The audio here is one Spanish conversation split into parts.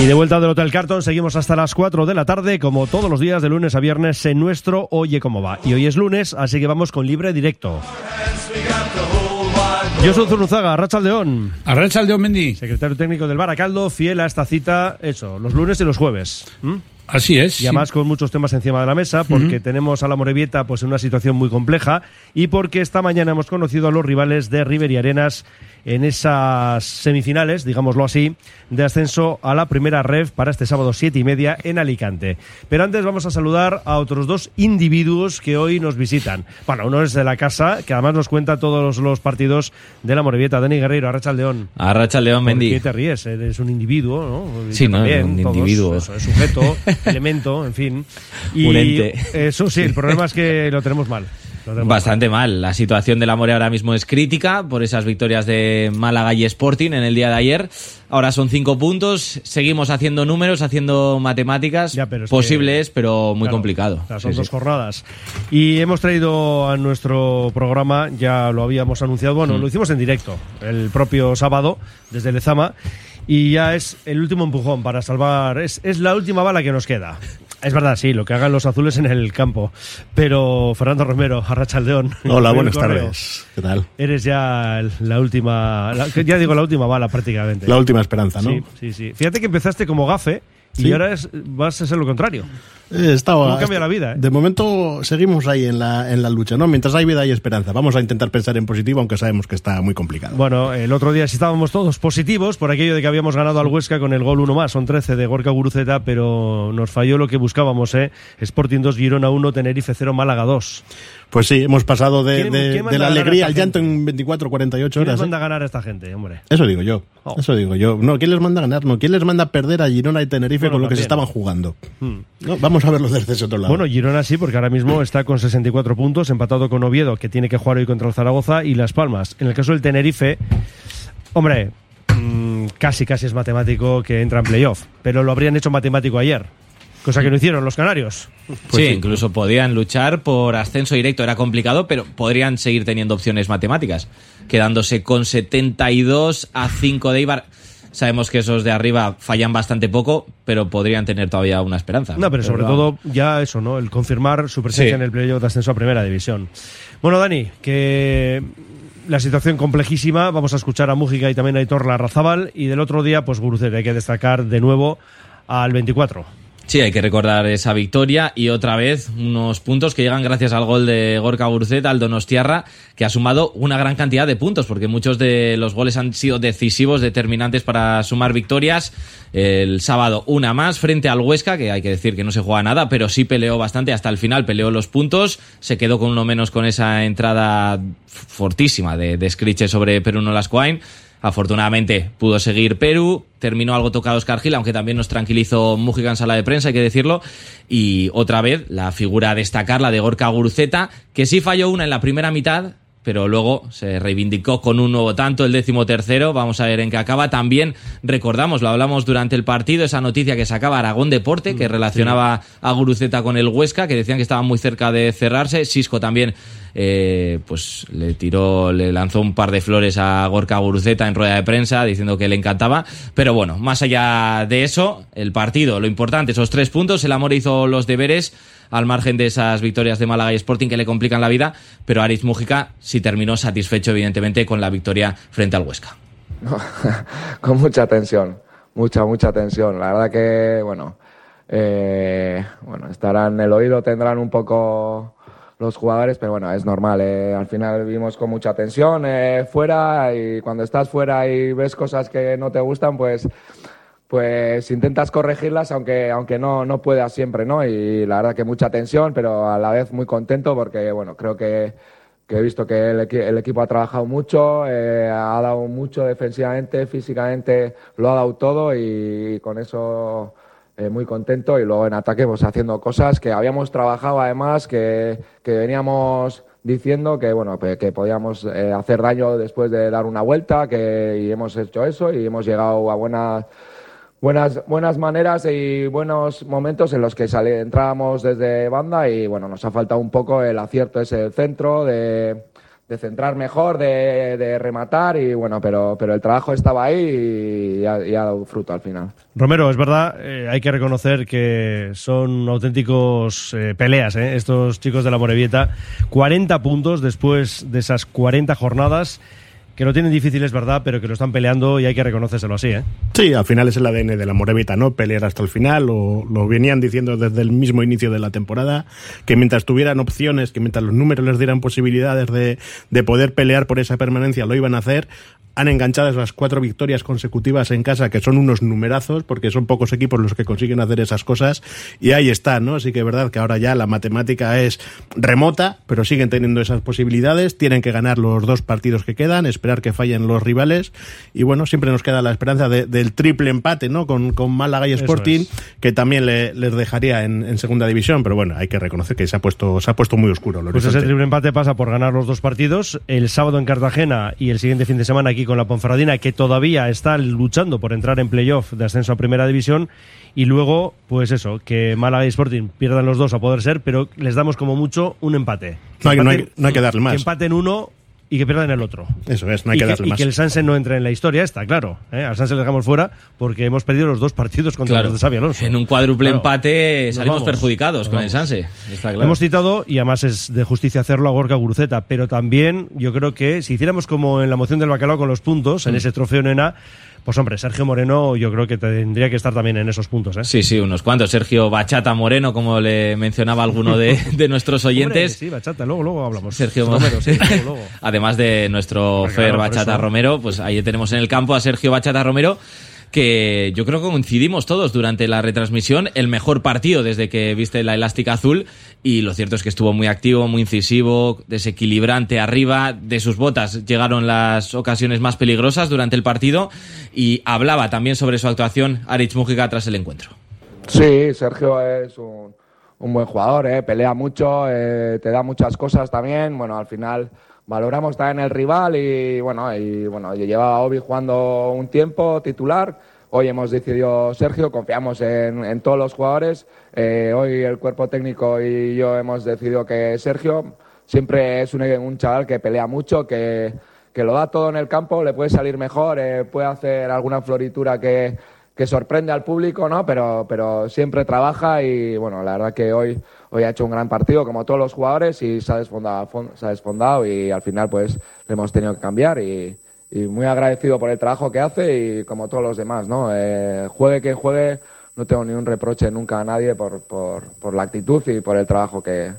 Y de vuelta del Hotel Carton, seguimos hasta las 4 de la tarde, como todos los días de lunes a viernes en nuestro Oye Cómo Va. Y hoy es lunes, así que vamos con libre directo. Yo soy Zurunzaga, Rachaldeón. Arrachaldeón Mendy. Secretario técnico del Baracaldo, fiel a esta cita, eso, los lunes y los jueves. ¿Mm? Así es. Y además con muchos temas encima de la mesa, porque tenemos a la Morevieta pues, en una situación muy compleja y porque esta mañana hemos conocido a los rivales de River y Arenas en esas semifinales, digámoslo así, de ascenso a la primera REF para este sábado siete y media en Alicante. Pero antes vamos a saludar a otros dos individuos que hoy nos visitan. Bueno, uno es de la casa, que además nos cuenta todos los partidos de la Morevieta. Dani Guerreiro, Arracha León. Arracha León ¿Por Mendy. qué te ríes? Eres un individuo, ¿no? Sí, Un todos, individuo. eso, es sujeto, elemento, en fin. Y Un ente. Eso sí, el problema es que lo tenemos mal. Bastante mal. La situación de la More ahora mismo es crítica por esas victorias de Málaga y Sporting en el día de ayer. Ahora son cinco puntos. Seguimos haciendo números, haciendo matemáticas. Ya, pero es Posible que- es, pero muy Claro, complicado. son Sí, dos sí. jornadas. Y hemos traído a nuestro programa, ya lo habíamos anunciado, bueno, Mm. lo hicimos en directo el propio sábado desde Lezama. Y ya es el último empujón para salvar. Es, es la última bala que nos queda. Es verdad, sí, lo que hagan los azules en el campo. Pero Fernando Romero, Arrachaldeón. Hola, buenas correo, tardes. ¿Qué tal? Eres ya la última. la- ya digo, la última bala prácticamente. La última esperanza, ¿no? Sí, sí, sí. Fíjate que empezaste como gafe y Sí. ahora es- vas a ser lo contrario. Eh, estaba- ¿Cómo cambia la vida, eh? De momento seguimos ahí en la, en la lucha, ¿no? Mientras hay vida hay esperanza. Vamos a intentar pensar en positivo, aunque sabemos que está muy complicado. Bueno, el otro día sí estábamos todos positivos por aquello de que habíamos ganado al Huesca con el gol uno más, son 13 de Gorka Guruceta, pero nos falló lo que buscábamos, ¿eh? Sporting 2, Girona 1, Tenerife 0, Málaga 2. Pues sí, hemos pasado de, ¿Quién- de- la alegría al llanto en 24, 48 ¿Quién les horas. ¿eh? manda a ganar a esta gente, hombre? Eso digo yo. Oh. Eso digo yo. No, ¿quién les manda a ganar? No, ¿quién les manda a perder a Girona y Tenerife Bueno, con lo que se estaban jugando? Hmm. No, vamos a verlo desde ese otro lado. Bueno, Girona sí, porque ahora mismo está con 64 puntos, empatado con Oviedo, que tiene que jugar hoy contra el Zaragoza, y Las Palmas. En el caso del Tenerife, hombre, mm, casi, casi es matemático que entra en playoff, pero lo habrían hecho matemático ayer, cosa que no hicieron los canarios. sí, incluso podían luchar por ascenso directo. Era complicado, pero podrían seguir teniendo opciones matemáticas. Quedándose con 72 a 5 de Ibar. Sabemos que esos de arriba fallan bastante poco, pero podrían tener todavía una esperanza. No, pero sobre todo ya eso, ¿no? El confirmar su presencia Sí. en el playoff de ascenso a primera división. Bueno, Dani, que la situación complejísima, vamos a escuchar a Mújica y también a Aitor Larrazábal, y del otro día, pues Guruceta, hay que destacar de nuevo al 24. Sí, hay que recordar esa victoria y otra vez unos puntos que llegan gracias al gol de Gorka Guruceta, al Donostiarra, que ha sumado una gran cantidad de puntos, porque muchos de los goles han sido decisivos, determinantes para sumar victorias. El sábado una más frente al Huesca, que hay que decir que no se juega nada, pero sí peleó bastante hasta el final, peleó los puntos, se quedó con uno menos con esa entrada fortísima de, de Scriche sobre Peruno Lascoain. Afortunadamente pudo seguir Perú, terminó algo tocado Oscar Gil, aunque también nos tranquilizó Mújica en sala de prensa, hay que decirlo. Y otra vez la figura a destacar, la de Gorka Guruceta, que sí falló una en la primera mitad, pero luego se reivindicó con un nuevo tanto, el décimo tercero. Vamos a ver en qué acaba. También recordamos, lo hablamos durante el partido, esa noticia que sacaba Aragón Deporte, que relacionaba a Guruceta con el Huesca, que decían que estaba muy cerca de cerrarse. Sisco también eh, pues le tiró, le lanzó un par de flores a Gorka Guruceta en rueda de prensa diciendo que le encantaba. Pero bueno, más allá de eso, el partido, lo importante, esos tres puntos, el Amor hizo los deberes al margen de esas victorias de Málaga y Sporting que le complican la vida, pero Aris Mújica sí terminó satisfecho evidentemente con la victoria frente al Huesca. con mucha tensión, mucha, mucha tensión. La verdad que, bueno, eh, bueno, estarán en el oído, tendrán un poco los jugadores, pero bueno, es normal. eh. Al final vivimos con mucha tensión eh, fuera y cuando estás fuera y ves cosas que no te gustan, pues pues intentas corregirlas aunque aunque no no puedas siempre, ¿no? Y la verdad que mucha tensión, pero a la vez muy contento porque bueno, creo que que he visto que el, el equipo ha trabajado mucho, eh, ha dado mucho defensivamente, físicamente lo ha dado todo y con eso eh, muy contento y luego en ataque pues haciendo cosas que habíamos trabajado además, que, que veníamos diciendo que bueno que, que podíamos eh, hacer daño después de dar una vuelta que y hemos hecho eso y hemos llegado a buenas buenas buenas maneras y buenos momentos en los que sale, entrábamos desde banda y bueno nos ha faltado un poco el acierto ese del centro de, de centrar mejor, de, rematar y bueno, pero, pero el trabajo estaba ahí y ha, y ha dado fruto al final. Romero, es verdad, eh, hay que reconocer que son auténticos eh, peleas eh, estos chicos de la Morevieta. 40 puntos después de esas 40 jornadas que lo tienen difícil, es verdad, pero que lo están peleando y hay que reconocérselo así, ¿eh? Sí, al final es el ADN de la Morevita, ¿no? Pelear hasta el final, lo, lo venían diciendo desde el mismo inicio de la temporada, que mientras tuvieran opciones, que mientras los números les dieran posibilidades de, de poder pelear por esa permanencia, lo iban a hacer. Han enganchado esas cuatro victorias consecutivas en casa, que son unos numerazos, porque son pocos equipos los que consiguen hacer esas cosas, y ahí está, ¿no? Así que es verdad que ahora ya la matemática es remota, pero siguen teniendo esas posibilidades, tienen que ganar los dos partidos que quedan, esperar que fallen los rivales, y bueno, siempre nos queda la esperanza de, del triple empate, ¿no? Con, con Málaga y Sporting, es. que también le- les dejaría en, en segunda división, pero bueno, hay que reconocer que se ha puesto, se ha puesto muy oscuro. Pues ese triple empate pasa por ganar los dos partidos, el sábado en Cartagena y el siguiente fin de semana aquí con la Ponferradina, que todavía está luchando por entrar en playoff de ascenso a Primera División, y luego, pues eso, que Málaga y Sporting pierdan los dos a poder ser, pero les damos como mucho un empate. No hay- no hay- Empaten- no hay que darle más. Que empaten uno y que pierdan el otro. Eso es, no hay y que que, darle y más. que el Sanse no entre en la historia esta, claro. ¿eh? Al Sanse le dejamos fuera porque hemos perdido los dos partidos contra Claro. los de Xabi Alonso. En un cuádruple Claro. empate salimos vamos. perjudicados con el Sanse. Está claro. Hemos citado, y además es de justicia hacerlo, a Gorka Guruceta, pero también yo creo que si hiciéramos como en la moción del bacalao con los puntos, Mm. en ese trofeo Nena, pues hombre, Sergio Moreno yo creo que tendría que estar también en esos puntos. ¿eh? Sí, sí, unos cuantos. Sergio Bachata Moreno, como le mencionaba alguno de, de nuestros oyentes. Hombre, sí, bachata, luego, luego hablamos. Sergio Romero, sí, luego, luego. Además de nuestro Fer claro, Bachata. Romero, pues ahí tenemos en el campo a Sergio Bachata Romero, que yo creo que coincidimos todos durante la retransmisión, el mejor partido desde que viste la elástica azul, y lo cierto es que estuvo muy activo, muy incisivo, desequilibrante arriba, de sus botas llegaron las ocasiones más peligrosas durante el partido, y hablaba también sobre su actuación Aritz Mujica tras el encuentro. Sí, Sergio es un, un buen jugador, ¿eh? pelea mucho, eh, te da muchas cosas también. Bueno, al final valoramos también el rival y bueno, y bueno, yo llevaba Obi jugando un tiempo titular. Hoy hemos decidido Sergio, confiamos en, en todos los jugadores. Eh, hoy el cuerpo técnico y yo hemos decidido que Sergio siempre es un, un chaval que pelea mucho, que, que lo da todo en el campo, le puede salir mejor, eh, puede hacer alguna floritura que, que sorprende al público, ¿no? Pero, pero siempre trabaja y bueno, la verdad que hoy, hoy ha hecho un gran partido como todos los jugadores y se ha desfondado, fon- se ha desfondado y al final pues le hemos tenido que cambiar y, y muy agradecido por el trabajo que hace y como todos los demás, ¿no? Eh, juegue quien juegue, no tengo ni un reproche nunca a nadie por, por, por la actitud y por el trabajo que,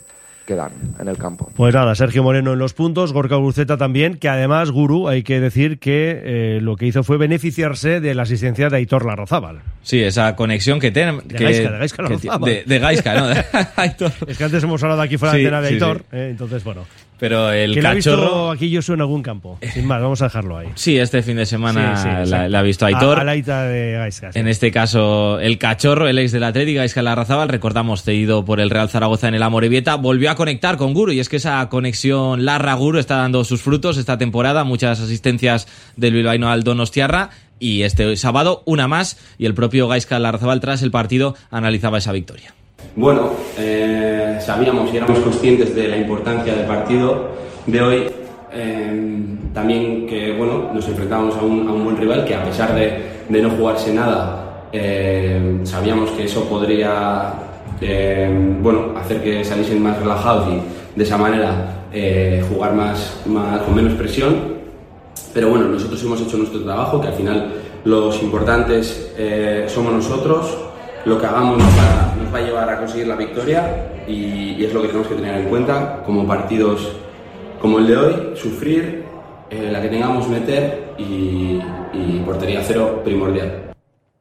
que dan en el campo. Pues nada, Sergio Moreno en los puntos, Gorka Guruceta también, que además, Guru, hay que decir que eh, lo que hizo fue beneficiarse de la asistencia de Aitor Larrazábal. Sí, esa conexión que tenemos. De Gaisca, de Gaisca Larrazábal. de, de Gaisca, ¿no? Aitor. Es que antes hemos hablado aquí fuera de Sí, antena de sí, Aitor, sí. eh, entonces bueno. Pero el que lo ha visto cachorro. aquí yo en algún campo. Sin más, vamos a dejarlo ahí. Sí, este fin de semana Sí, sí, la, la ha visto Aitor. A, la de Gaisca. sí. En este caso, el cachorro, el ex del Atlético, Gaisca Larrazábal, recordamos, cedido por el Real Zaragoza en el Amorebieta, volvió a conectar con Guru y es que esa conexión Larra-Guru está dando sus frutos esta temporada, muchas asistencias del bilbaíno al Donostiarra y este sábado una más y el propio Gaisca Larrazábal tras el partido analizaba esa victoria. Bueno, eh, sabíamos y éramos conscientes de la importancia del partido de hoy. eh, también que bueno, nos enfrentábamos a un, a un buen rival que a pesar de, de no jugarse nada, eh, sabíamos que eso podría bueno, hacer que saliesen más relajados y de esa manera jugar más, más con menos presión. Pero bueno, nosotros hemos hecho nuestro trabajo, que al final los importantes somos nosotros. Lo que hagamos va, nos va a llevar a conseguir la victoria y, y es lo que tenemos que tener en cuenta como partidos como el de hoy, sufrir, eh, la que tengamos meter y, y portería cero primordial.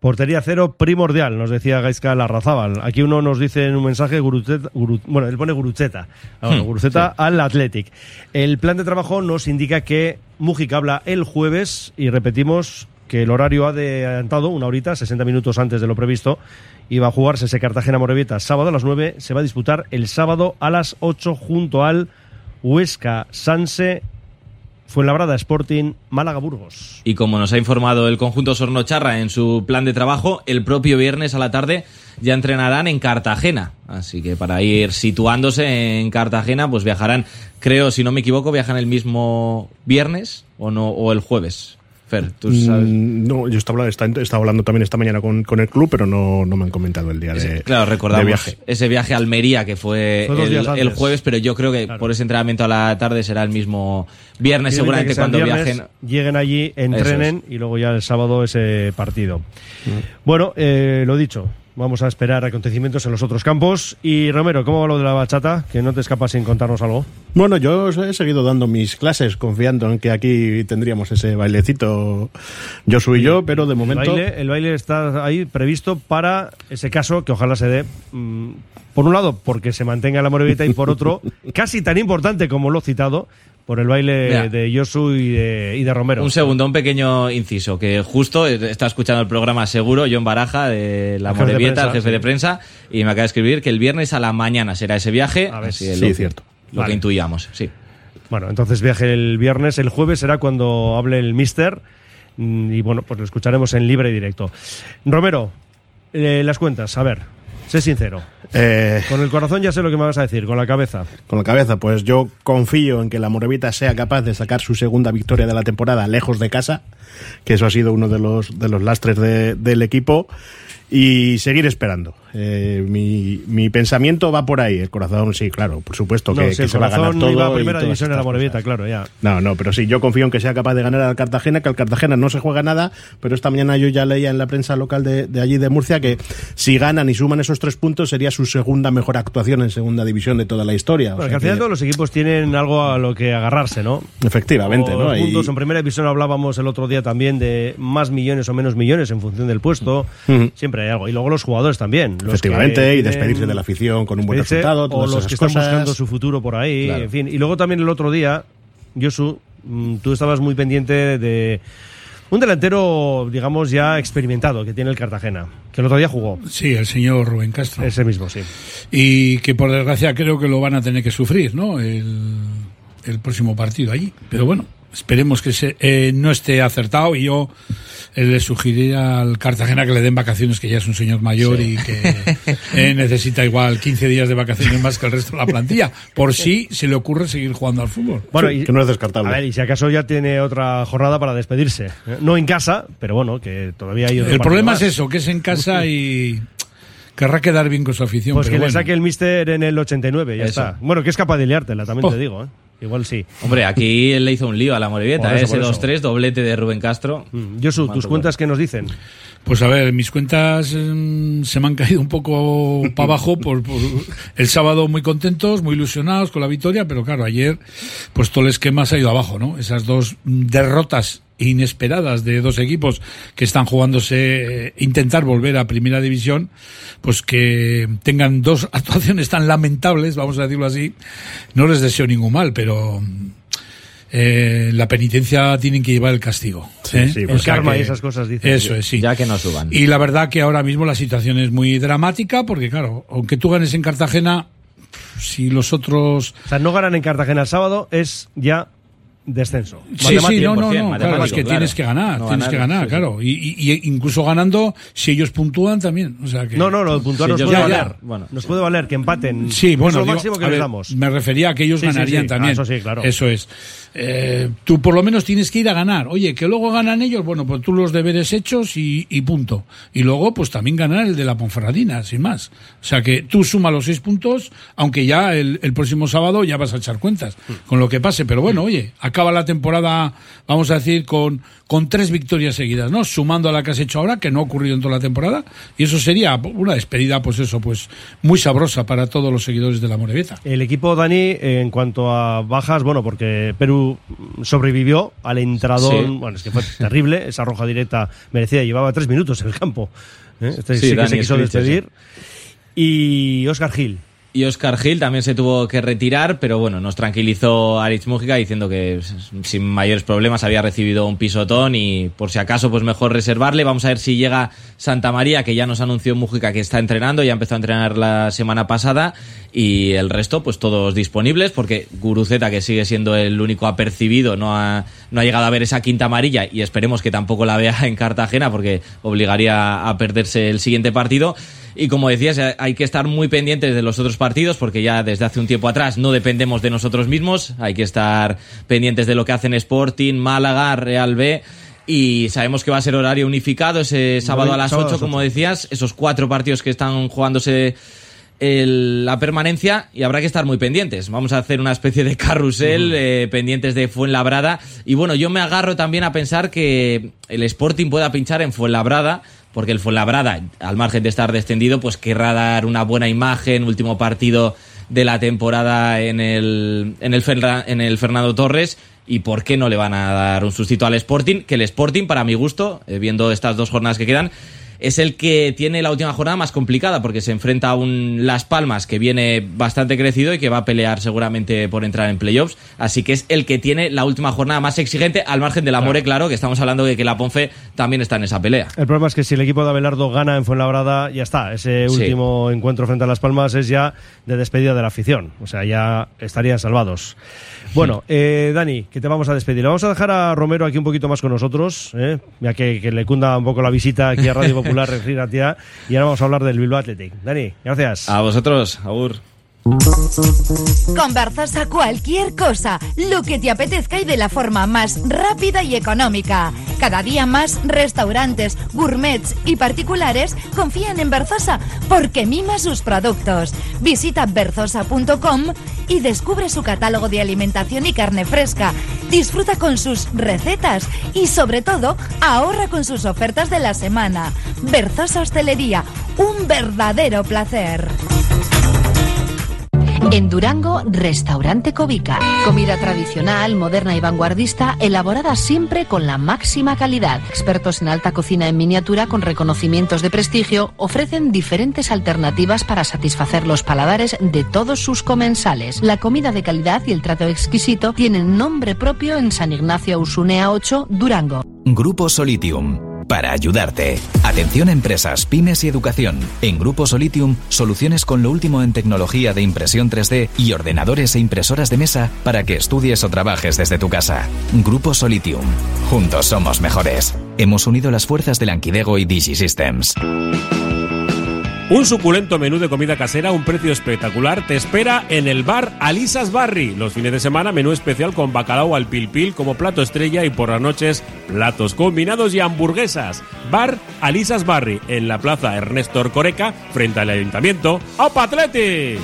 Portería cero primordial, nos decía Gaisca Larrazábal. Aquí uno nos dice en un mensaje, Guruceta, Guru- bueno, él pone Guruceta, Ah, bueno, Hmm, Guruceta al Athletic. El plan de trabajo nos indica que Mujica habla el jueves y repetimos que el horario ha adelantado una horita, 60 minutos antes de lo previsto, y va a jugarse ese Cartagena-Morevieta sábado a las 9, se va a disputar el sábado a las 8 junto al Huesca Sanse Fuenlabrada Sporting, Málaga Burgos. Y como nos ha informado el conjunto Sornocharra en su plan de trabajo, el propio viernes a la tarde ya entrenarán en Cartagena. Así que para ir situándose en Cartagena, pues viajarán, creo, si no me equivoco, viajan el mismo viernes o no o el jueves. Fer, tú sabes. Mm, No, yo estaba, hablando también esta mañana con, con el club, pero no, no me han comentado el día de, claro, recordamos de viaje. ese viaje a Almería que fue, el, jueves, pero yo creo que Claro. por ese entrenamiento a la tarde será el mismo viernes, seguramente cuando viernes, viajen. Lleguen allí, entrenen y luego ya el sábado ese partido. Mm. Bueno, eh, lo dicho. Vamos a esperar acontecimientos en los otros campos. Y Romero, ¿cómo va lo de la bachata? Que no te escapas sin contarnos algo. Bueno, yo he seguido dando mis clases confiando en que aquí tendríamos ese bailecito Josu y yo, pero de El momento... baile, el baile está ahí previsto para ese caso que ojalá se dé. mm, por un lado, porque se mantenga la Morevita y por otro, casi tan importante como lo citado, por el baile Mira. de Josu y de, y de Romero. Un segundo, un pequeño inciso, que justo está escuchando el programa seguro, John Baraja, de La Morevieta, el jefe sí. de prensa, y me acaba de escribir que el viernes a la mañana será ese viaje. A ver, es sí, lo, cierto. Lo Vale. que intuíamos, sí. Bueno, entonces viaje el viernes. El jueves será cuando hable el Mister. mm, Y bueno, pues lo escucharemos en libre y directo. Romero, eh, las cuentas, a ver, sé sincero. Eh, Con el corazón ya sé lo que me vas a decir, con la cabeza. con la cabeza, pues yo confío en que la Morevita sea capaz de sacar su segunda victoria de la temporada lejos de casa, que eso ha sido uno de los, de los lastres de- del equipo, y seguir esperando. Eh, mi, mi pensamiento va por ahí, el corazón, sí, claro, por supuesto que, No, sí, que el se va a ganar todo. iba a y primera división la Morevieta, claro, ya. No, no, pero sí, yo confío en que sea capaz de ganar al Cartagena, que al Cartagena no se juega nada, pero esta mañana yo ya leía en la prensa local de, de allí de Murcia que si ganan y suman esos tres puntos sería su segunda mejor actuación en segunda división de toda la historia. O Bueno, sea que al final todos los equipos tienen algo a lo que agarrarse, ¿no? Efectivamente, O ¿no? Y-. En primera división hablábamos el otro día también de más millones o menos millones en función del puesto. Siempre hay algo. Y luego los jugadores también. los Efectivamente, que y despedirse de la afición con un buen resultado, O los que están buscando su futuro por ahí, Claro. en fin. Y luego también el otro día, Josu, mm, tú estabas muy pendiente de un delantero, digamos, ya experimentado que tiene el Cartagena, que el otro día jugó. Sí, el señor Rubén Castro. Ese mismo, sí. Y que por desgracia creo que lo van a tener que sufrir, ¿no? El, el próximo partido allí. Pero bueno, esperemos que se, eh, no esté acertado y yo eh, le sugeriría al Cartagena que le den vacaciones, que ya es un señor mayor y que eh, necesita igual 15 días de vacaciones más que el resto de la plantilla, por si se le ocurre seguir jugando al fútbol. Bueno, Sí, y, que no es descartable. A ver, y si acaso ya tiene otra jornada para despedirse. ¿eh? No en casa, pero bueno, que todavía hay otro El problema es eso, que es en casa y querrá quedar bien con su afición. Pues pero que le saque el Mister en el 89, ya Eso. está. Bueno, que es capaz de liártela, también Oh. te digo, ¿eh? Igual sí. Hombre, aquí él le hizo un lío a la Morevieta, ese por eso. 2-3, doblete de Rubén Castro. Mm. Josu, ¿tus cuentas qué nos dicen? Pues a ver, mis cuentas mm, se me han caído un poco para abajo por, por el sábado muy contentos, muy ilusionados con la victoria, pero claro, ayer pues todo el esquema se ha ido abajo, ¿no? Esas dos derrotas inesperadas de dos equipos que están jugándose eh, intentar volver a primera división, pues que tengan dos actuaciones tan lamentables, vamos a decirlo así, no les deseo ningún mal, pero mm, eh, la penitencia tienen que llevar el castigo. ¿eh? sí, El pues, karma que- y esas cosas dicen. Eso es, sí. Ya que no suban. Y la verdad que ahora mismo la situación es muy dramática porque, claro, aunque tú ganes en Cartagena, si los otros... O sea, no ganan en Cartagena el sábado, es ya descenso. Sí, sí, no, no, 100%, no, claro, es que claro. tienes que ganar, No tienes que ganar, sí, claro. Y, y- y incluso ganando, si ellos puntúan también. O sea que... No, no, lo de puntuar Sí, nos puede ya, ya. valer. Bueno. Nos puede valer que empaten. Sí, bueno, es lo digo, máximo que a les damos. me refería a que ellos Sí, ganarían sí. también. Ah, eso sí, claro. Eso es. Eh, tú por lo menos tienes que ir a ganar. Oye, que luego ganan ellos, bueno, pues tú los deberes hechos y, y punto. Y luego, pues también ganar el de la Ponferradina, sin más. O sea que tú suma los seis puntos, aunque ya el, el próximo sábado ya vas a echar cuentas con lo que pase. Pero bueno, oye, acaba la temporada, vamos a decir, con, con tres victorias seguidas, ¿no? Sumando a la que has hecho ahora, que no ha ocurrido en toda la temporada. Y eso sería una despedida, pues eso, pues muy sabrosa para todos los seguidores de la Morevieta. El equipo Dani, en cuanto a bajas, bueno, porque Perú sobrevivió al entradón, Sí. bueno, es que fue terrible, esa roja directa merecía, llevaba tres minutos en el campo. ¿eh? Este Sí, sí, que Dani se quiso despedir. Y Oscar Gil, y Oscar Gil también se tuvo que retirar, pero bueno, nos tranquilizó Aritz Mújica diciendo que sin mayores problemas había recibido un pisotón y por si acaso pues mejor reservarle. Vamos a ver si llega Santa María, que ya nos anunció Mújica que está entrenando, ya empezó a entrenar la semana pasada y el resto pues todos disponibles porque Guruceta, que sigue siendo el único apercibido, no ha, no ha llegado a ver esa quinta amarilla y esperemos que tampoco la vea en Cartagena porque obligaría a perderse el siguiente partido. Y como decías, hay que estar muy pendientes de los otros partidos porque ya desde hace un tiempo atrás no dependemos de nosotros mismos. Hay que estar pendientes de lo que hacen Sporting, Málaga, Real B. Y sabemos que va a ser horario unificado ese sábado a las 8, como decías. Esos cuatro partidos que están jugándose la permanencia y habrá que estar muy pendientes. Vamos a hacer una especie de carrusel eh, pendientes de Fuenlabrada. Y bueno, yo me agarro también a pensar que el Sporting pueda pinchar en Fuenlabrada porque el Fuenlabrada, al margen de estar descendido, pues querrá dar una buena imagen, último partido de la temporada en el, en el, en el Fernando Torres. ¿Y por qué no le van a dar un sustituto al Sporting? Que el Sporting, para mi gusto, eh, viendo estas dos jornadas que quedan, es el que tiene la última jornada más complicada porque se enfrenta a un Las Palmas que viene bastante crecido y que va a pelear seguramente por entrar en playoffs. Así que es el que tiene la última jornada más exigente al margen del Amore, claro, que estamos hablando de que la Ponfe también está en esa pelea. El problema es que si el equipo de Abelardo gana en Fuenlabrada, ya está. Ese último encuentro frente a Las Palmas es ya de despedida de la afición. O sea, ya estarían salvados. Bueno, eh, Dani, que te vamos a despedir. Vamos a dejar a Romero aquí un poquito más con nosotros, ¿eh? ya que, le cunda un poco la visita aquí a Radio Popular, tía, y ahora vamos a hablar del Bilbao Athletic. Dani, gracias. A vosotros, Agur. Con a cualquier cosa, lo que te apetezca y de la forma más rápida y económica. Cada día más restaurantes, gourmets y particulares confían en Berzosa porque mima sus productos. Visita berzosa.com y descubre su catálogo de alimentación y carne fresca. Disfruta con sus recetas y sobre todo ahorra con sus ofertas de la semana. Berzosa Hostelería, un verdadero placer. En Durango, Restaurante Covica. Comida tradicional, moderna y vanguardista, elaborada siempre con la máxima calidad. Expertos en alta cocina en miniatura con reconocimientos de prestigio ofrecen diferentes alternativas para satisfacer los paladares de todos sus comensales. La comida de calidad y el trato exquisito tienen nombre propio en San Ignacio Usunea 8, Durango. Grupo Solitium para ayudarte. Atención empresas, pymes y educación. En Grupo Solitium, soluciones con lo último en tecnología de impresión 3D y ordenadores e impresoras de mesa para que estudies o trabajes desde tu casa. Grupo Solitium. Juntos somos mejores. Hemos unido las fuerzas de Lanquidego y DigiSystems. Un suculento menú de comida casera a un precio espectacular te espera en el bar Alisas Barry. Los fines de semana menú especial con bacalao al pilpil como plato estrella y por las noches platos combinados y hamburguesas. Bar Alisas Barry en la plaza Ernesto Orcoreca frente al ayuntamiento. ¡Opa Atleti!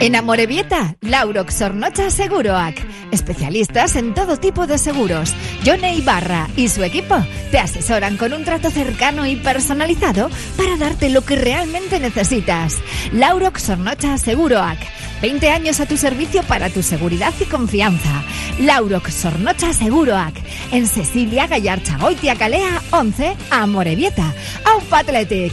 En Amorebieta, Laurox Sornocha Seguroac. Especialistas en todo tipo de seguros. Johnny Ibarra y su equipo te asesoran con un trato cercano y personalizado para darte lo que realmente necesitas. Laurox Sornocha Seguroac. 20 años a tu servicio para tu seguridad y confianza. Laurox Sornocha Seguroac. En Cecilia Gallarcha Goitia Calea 11, Amorebieta. Auf Athletic.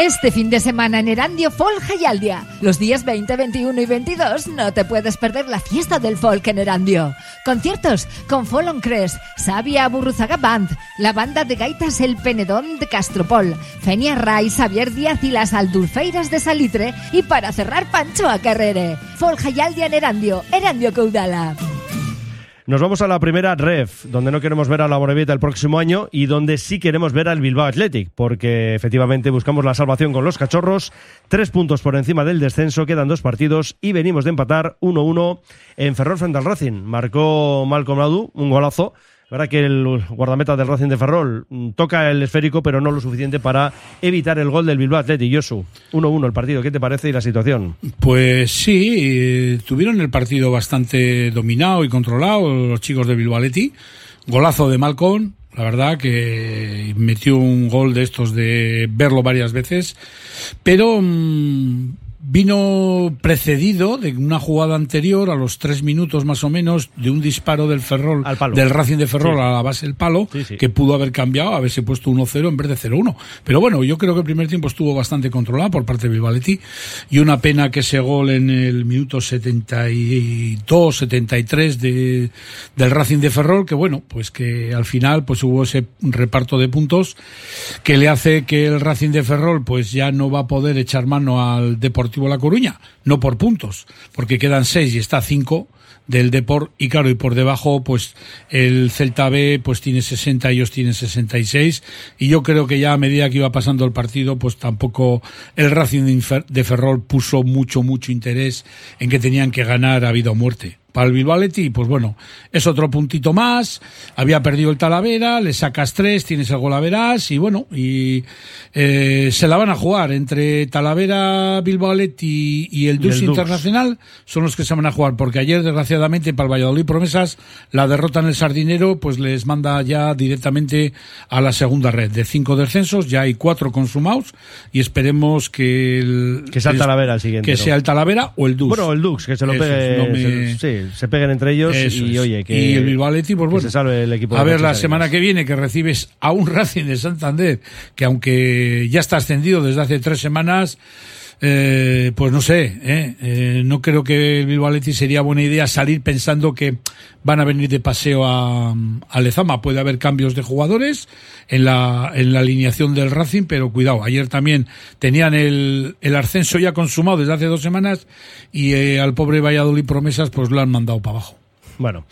Este fin de semana en Erandio Folk y. Los días 20, 21 y 22 no te puedes perder la fiesta del folk en Erandio. Conciertos con Folon Cres, Sabia Burruzaga Band, la banda de gaitas El Penedón de Castropol, Fenia Ray, Xavier Díaz y las Aldulfeiras de Salitre y para cerrar Pancho a Carrere. Folk y en Erandio, Erandio Caudala. Nos vamos a la primera ref, donde no queremos ver a la Morevieta el próximo año y donde sí queremos ver al Bilbao Athletic, porque efectivamente buscamos la salvación con los cachorros. Tres puntos por encima del descenso, quedan dos partidos y venimos de empatar 1-1 en Ferrol frente al Racing. Marcó Malcolm Ladu un golazo verdad que el guardameta del Racing de Ferrol mm, toca el esférico, pero no lo suficiente para evitar el gol del Bilbao Athletic. Yosu, 1-1 el partido. ¿Qué te parece y la situación? Pues sí, eh, tuvieron el partido bastante dominado y controlado los chicos de Bilbao Athletic. Golazo de Malcolm, la verdad que metió un gol de estos de verlo varias veces, pero mm, vino precedido de una jugada anterior a los tres minutos más o menos de un disparo del Ferrol del Racing de Ferrol a la base del palo que pudo haber cambiado haberse puesto 1-0 en vez de 0-1 pero bueno yo creo que el primer tiempo estuvo bastante controlado por parte de Bilbaletti y una pena que ese gol en el minuto 72 73 de, del Racing de Ferrol que bueno pues que al final pues hubo ese reparto de puntos que le hace que el Racing de Ferrol pues ya no va a poder echar mano al Deportivo la Coruña, no por puntos, porque quedan seis y está cinco del Deport y claro, y por debajo pues el Celta B pues tiene 60, ellos tienen 66 y yo creo que ya a medida que iba pasando el partido pues tampoco el Racing de Ferrol puso mucho, mucho interés en que tenían que ganar a vida o muerte para el Bilbao pues bueno, es otro puntito más. Había perdido el Talavera, le sacas tres, tienes el golaveras y bueno, y eh, se la van a jugar entre Talavera, Bilbao y el Dux Internacional son los que se van a jugar, porque ayer desgraciadamente para el Valladolid Promesas la derrota en el Sardinero pues les manda ya directamente a la segunda red. De cinco descensos ya hay cuatro consumados y esperemos que el, que sea el Talavera el siguiente. Que sea el Talavera o el Dux. Bueno, el Dux, que se lo pegue. sí se peguen entre ellos y oye que, y el Bilbao pues bueno, se salve el equipo. A ver la semana que viene que recibes a un Racing de Santander que aunque ya está ascendido desde hace tres semanas eh, pues no sé, ¿eh? Eh, no creo que el Bilbao sería buena idea salir pensando que van a venir de paseo a, a, Lezama. Puede haber cambios de jugadores en la, en la alineación del Racing, pero cuidado, ayer también tenían el, el ascenso ya consumado desde hace dos semanas y eh, al pobre Valladolid Promesas pues lo han mandado para abajo. Bueno,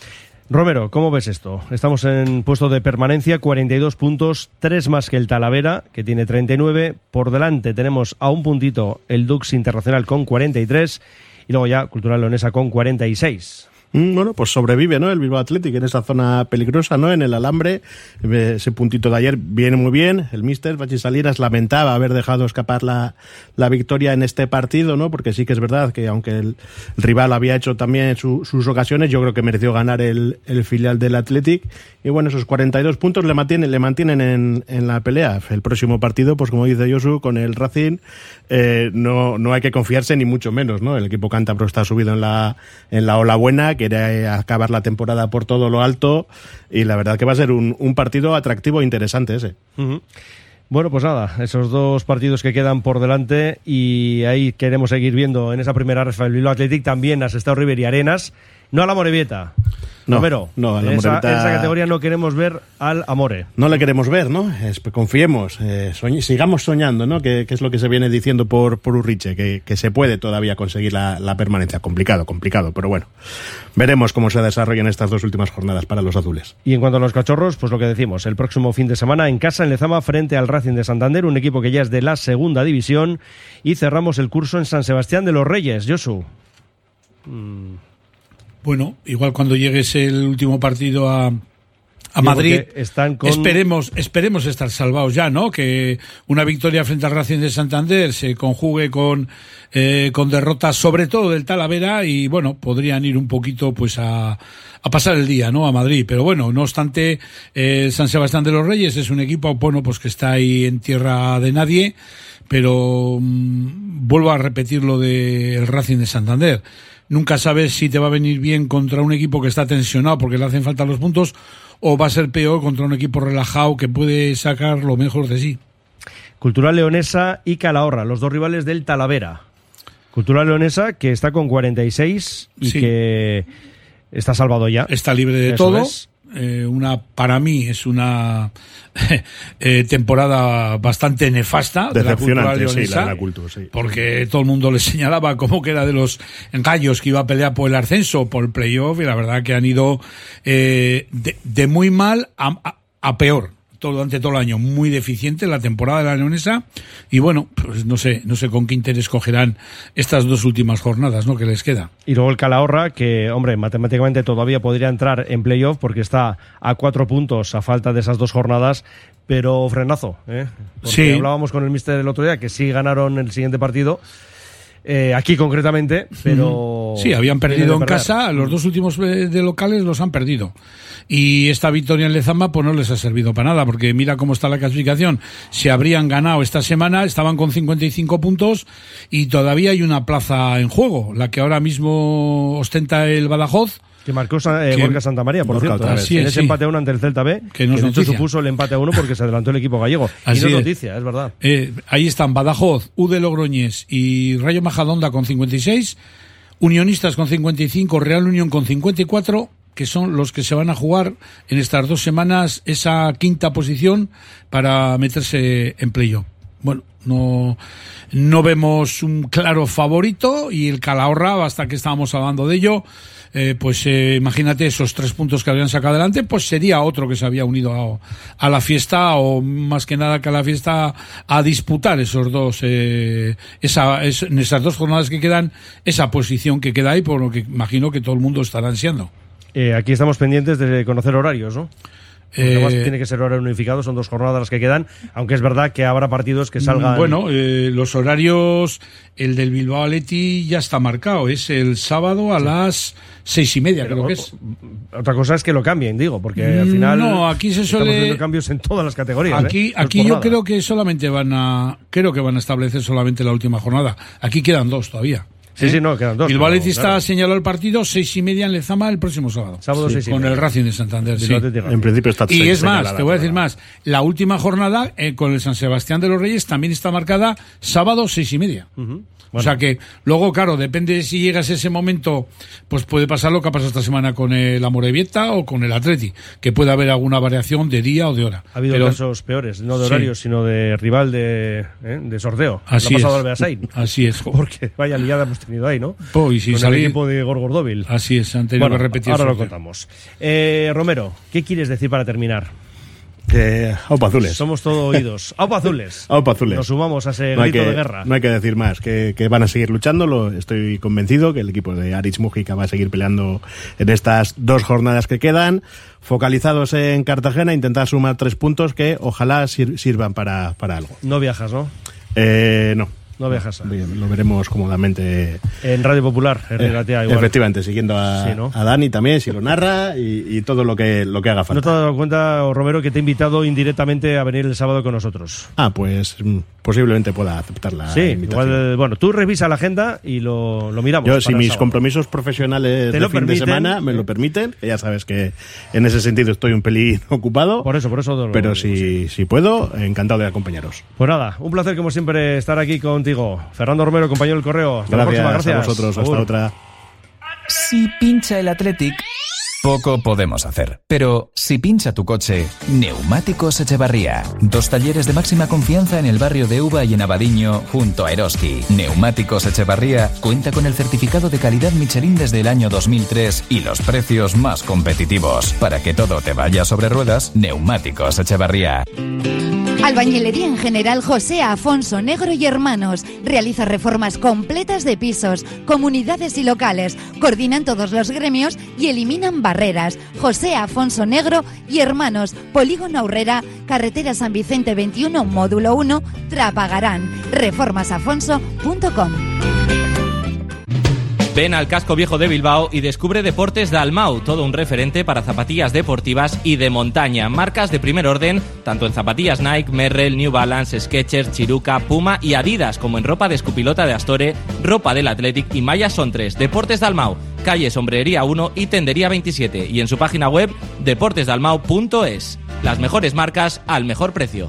Romero, ¿cómo ves esto? Estamos en puesto de permanencia, 42 puntos, 3 más que el Talavera, que tiene 39. Por delante tenemos a un puntito el Dux Internacional con 43 y luego ya Cultural Leonesa con 46. Mm, bueno, pues sobrevive, ¿no? El Bilbao Athletic en esa zona peligrosa, ¿no? En el alambre. Ese puntito de ayer viene muy bien. El míster Bachi Salinas lamentaba haber dejado escapar la, la victoria en este partido, ¿no? Porque sí que es verdad que aunque el, rival había hecho también sus ocasiones, yo creo que mereció ganar el, el filial del Athletic. Y bueno, esos 42 puntos le mantienen, le mantienen en, en la pelea. El próximo partido, pues como dice Josu, con el Racing, eh, no, no hay que confiarse ni mucho menos, ¿no? El equipo cántabro está subido en la, en la ola buena quiere acabar la temporada por todo lo alto y la verdad que va a ser un, partido atractivo e interesante ese. Bueno, pues nada, esos dos partidos que quedan por delante y ahí queremos seguir viendo en esa primera Rafael Bilbao Athletic también has estado River y Arenas, no a la Morevieta. No, no, en, esa, categoría no queremos ver al Amore. No le queremos ver, ¿no? confiemos, eh, sigamos soñando, ¿no? Que, es lo que se viene diciendo por, por Urriche, que, que se puede todavía conseguir la, la, permanencia. Complicado, complicado, pero bueno. Veremos cómo se desarrollan estas dos últimas jornadas para los azules. Y en cuanto a los cachorros, pues lo que decimos, el próximo fin de semana en casa en Lezama frente al Racing de Santander, un equipo que ya es de la segunda división, y cerramos el curso en San Sebastián de los Reyes. Josu. Mm. Bueno, igual cuando llegues el último partido a, a Madrid. Están Esperemos, esperemos estar salvados ya, ¿no? Que una victoria frente al Racing de Santander se conjugue con, eh, con derrotas, sobre todo del Talavera, y bueno, podrían ir un poquito, pues, a, a pasar el día, ¿no? A Madrid. Pero bueno, no obstante, eh, San Sebastián de los Reyes es un equipo, bueno, pues que está ahí en tierra de nadie, pero mm, vuelvo a repetir lo del Racing de Santander nunca sabes si te va a venir bien contra un equipo que está tensionado porque le hacen falta los puntos o va a ser peor contra un equipo relajado que puede sacar lo mejor de sí. Cultural Leonesa y Calahorra, los dos rivales del Talavera. Cultural Leonesa que está con 46 y que está salvado ya. Está libre de todo. Eh, una para mí es una eh, temporada bastante nefasta de la cultura Decepcionante, sí, leonesa, la de la cultura, sí. porque todo el mundo le señalaba como que era de los gallos que iba a pelear por el ascenso, por el playoff, y la verdad que han ido eh, de, de muy mal a, a- a peor. Todo, durante todo el año, muy deficiente la temporada de la leonesa y bueno, pues no sé, no sé con qué interés cogerán estas dos últimas jornadas, ¿no? Que les queda. Y luego el Calahorra, que, hombre, matemáticamente todavía podría entrar en playoff porque está a cuatro puntos a falta de esas dos jornadas, pero frenazo, ¿eh? Porque Sí. hablábamos con el mister el otro día que sí ganaron el siguiente partido, eh, aquí concretamente, pero... Sí, habían perdido en casa, los dos últimos eh, de locales los han perdido. Y esta victoria en Lezama pues no les ha servido para nada, porque mira cómo está la clasificación. Si habrían ganado esta semana, estaban con 55 puntos y todavía hay una plaza en juego, la que ahora mismo ostenta el Badajoz. Que marcó eh, Que- Santa María, por Gorka cierto. vez. Así en es, ese sí. empate a uno ante el Celta B, Que no de noticia. supuso el empate a uno porque se adelantó el equipo gallego. Así y no es noticia, es verdad. Eh, ahí están Badajoz, U de Logroñés y Rayo Majadonda con 56, Unionistas con 55, Real Unión con 54, que son los que se van a jugar en estas dos semanas esa quinta posición para meterse en playoff. Bueno, no, no vemos un claro favorito y el Calahorra, hasta que estábamos hablando de ello, eh, pues eh, imagínate esos tres puntos que habrían sacado adelante, pues sería otro que se había unido a, a la fiesta o más que nada que a la fiesta a disputar esos dos, eh, esa, es- en esas dos jornadas que quedan, esa posición que queda ahí, por lo que imagino que todo el mundo estará ansiando. Eh, aquí estamos pendientes de conocer horarios, ¿no? Eh, además tiene que ser horario unificado, son dos jornadas las que quedan, aunque es verdad que habrá partidos que salgan. Bueno, eh, los horarios, el del Bilbao Atleti ya está marcado, es el sábado a las seis y media, Pero, creo que es. Otra cosa es que lo cambien, digo, porque al Mm, final. no, aquí se estamos suele- viendo cambios en todas las categorías. Aquí, ¿eh? No aquí yo nada. creo que solamente van a, creo que van a establecer solamente la última jornada. Aquí quedan dos todavía. Sí, sí, no, quedan dos, Bilbao Athletic está claro. señalado el partido seis y media en Lezama el próximo sábado. Sábado seis y Con media. el Racing de Santander. sí. En principio está Y es más, te voy a decir más. La última jornada eh, con el San Sebastián de los Reyes también está marcada sábado seis y media. O sea que luego, claro, depende de si llegas a ese momento, pues puede pasar lo que ha pasado esta semana con el Amorebieta o con el Atleti, que puede haber alguna variación de día o de hora. Ha habido Pero- casos peores, no de Sí. horarios, sino de rival de, ¿eh? de sorteo. Así Lo ha pasado es. al. Así es. Porque vaya liada hemos tenido ahí, ¿no? Po, y si Con el equipo de Gorgordóvil. Así es, han tenido Bueno, repetir. ahora lo contamos. Eh, Romero, ¿qué quieres decir para terminar? Que, aupa azules. Somos todo oídos. ¡Aupa azules! Aupa azules. Nos sumamos a ese no hay grito que, de guerra. No hay que decir más, que, que van a seguir luchando. Lo, estoy convencido que el equipo de Aritz Mujica va a seguir peleando en estas dos jornadas que quedan. Focalizados en Cartagena, intentar sumar tres puntos que ojalá sir- sirvan para, para algo. No viajas, ¿no? Eh, no. No viajas. Bien, Lo veremos cómodamente. En Radio Popular, en eh, Regatea, igual. efectivamente, siguiendo a, Sí, ¿no? a Dani también, si lo narra y, y todo lo que, lo que haga ¿No falta. te has dado cuenta, Romero, que te he invitado indirectamente a venir el sábado con nosotros? Ah, pues mm, posiblemente pueda aceptar la sí, invitación. igual, bueno, tú revisa la agenda y lo, lo miramos. Yo, si mis sábado. compromisos profesionales de lo fin permiten. de semana me lo permiten, ya sabes que en ese sentido estoy un pelín ocupado. Por eso, por eso. lo- pero si, si puedo, encantado de acompañaros. Pues nada, un placer como siempre estar aquí contigo. Fernando Romero, compañero del correo. Hasta la Gracias, próxima, gracias. a vosotros. Hasta Agur. otra. Si pincha el Athletic, poco podemos hacer. Pero si pincha tu coche, Neumáticos Echevarría. Dos talleres de máxima confianza en el barrio de Uva y en Abadiño, junto a Eroski. Neumáticos Echevarría cuenta con el certificado de calidad Michelin desde el año 2003 y los precios más competitivos. Para que todo te vaya sobre ruedas, Neumáticos Echevarría. Albañilería en general José Afonso Negro y Hermanos. Realiza reformas completas de pisos, comunidades y locales. Coordinan todos los gremios y eliminan barreras. José Afonso Negro y Hermanos. Polígono Aurrera, Carretera San Vicente 21, módulo 1, Trapagarán. Reformasafonso.com. Ven al casco viejo de Bilbao y descubre Deportes Dalmau, todo un referente para zapatillas deportivas y de montaña. Marcas de primer orden, tanto en zapatillas Nike, Merrell, New Balance, Skechers, Chiruca, Puma y Adidas, como en ropa de escupilota de Astore, ropa del Athletic y mallas son tres. Deportes Dalmau, calle Sombrería 1 y Tendería 27. Y en su página web, deportesdalmau.es. Las mejores marcas al mejor precio.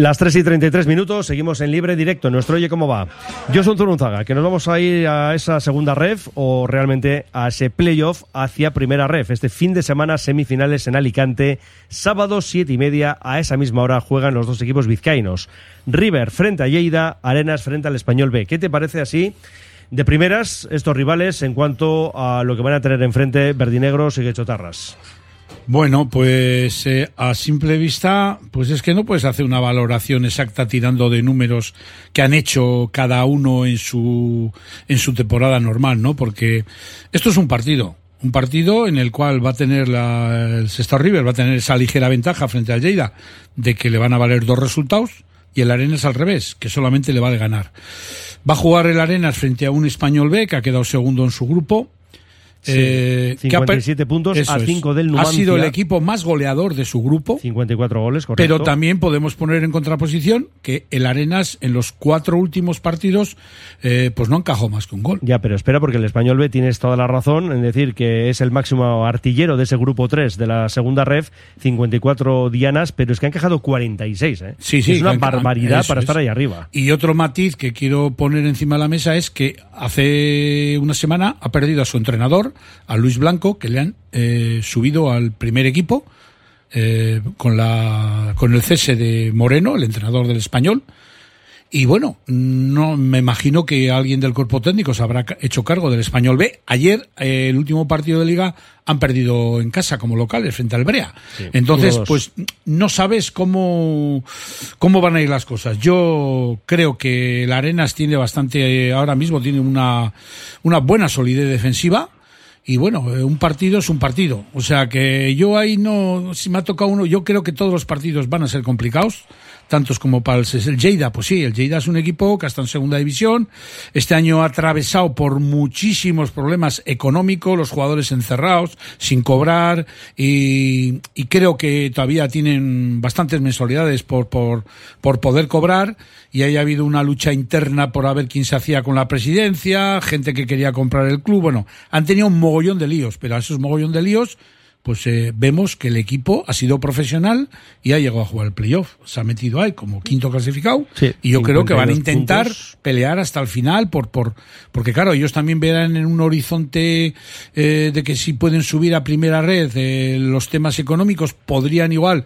Las 3 y 33 minutos, seguimos en libre directo. Nuestro Oye Cómo Va. Yo soy Zurunzaga, que nos vamos a ir a esa segunda ref o realmente a ese playoff hacia primera ref. Este fin de semana, semifinales en Alicante, sábado 7 y media, a esa misma hora juegan los dos equipos vizcaínos. River frente a Lleida, Arenas frente al Español B. ¿Qué te parece así? De primeras, estos rivales en cuanto a lo que van a tener enfrente verdinegros y guechotarras. Bueno, pues eh, a simple vista, pues es que no puedes hacer una valoración exacta tirando de números que han hecho cada uno en su en su temporada normal, ¿no? Porque esto es un partido, un partido en el cual va a tener la, el Sestao River va a tener esa ligera ventaja frente al Lleida de que le van a valer dos resultados y el Arenas al revés, que solamente le vale ganar. Va a jugar el Arenas frente a un Español B que ha quedado segundo en su grupo Sí, eh, que ha per- 57 puntos Eso a es. 5 del Ha Numancia. sido el equipo más goleador de su grupo. 54 goles, correcto. Pero también podemos poner en contraposición que el Arenas en los cuatro últimos partidos eh, pues no encajó más que un gol. Ya, pero espera, porque el español B tienes toda la razón en decir que es el máximo artillero de ese grupo 3 de la segunda ref, 54 dianas, pero es que han encajado 46, ¿eh? Sí, sí, Es una barbaridad para es. estar ahí arriba. Y otro matiz que quiero poner encima de la mesa es que hace una semana ha perdido a su entrenador, a Luis Blanco, que le han eh, subido al primer equipo eh, con, la, con el cese de Moreno, el entrenador del español. Y bueno, no me imagino que alguien del cuerpo técnico se habrá hecho cargo del español B. Ayer, eh, el último partido de liga, han perdido en casa como locales frente al Brea. Sí, Entonces, 1-2. pues no sabes cómo, cómo van a ir las cosas. Yo creo que la Arenas tiene bastante, eh, ahora mismo tiene una, una buena solidez defensiva. Y bueno, eh, un partido es un partido. O sea que yo ahí no, si me ha tocado uno, yo creo que todos los partidos van a ser complicados, tantos como para el, el. Pues sí, el Lleida es un equipo que está en segunda división. Este año ha atravesado por muchísimos problemas económicos, los jugadores encerrados, sin cobrar, y, y creo que todavía tienen bastantes mensualidades por, por, por poder cobrar. Y ahí ha habido una lucha interna por a ver quién se hacía con la presidencia, gente que quería comprar el club. Bueno, han tenido un mogollón de líos, pero a esos mogollón de líos, pues eh, vemos que el equipo ha sido profesional y ha llegado a jugar el playoff. Se ha metido ahí como quinto clasificado. Sí, y yo creo que van a 52 intentar puntos. pelear hasta el final por, por, porque claro, ellos también verán en un horizonte eh, de que si pueden subir a primera red eh, los temas económicos podrían igual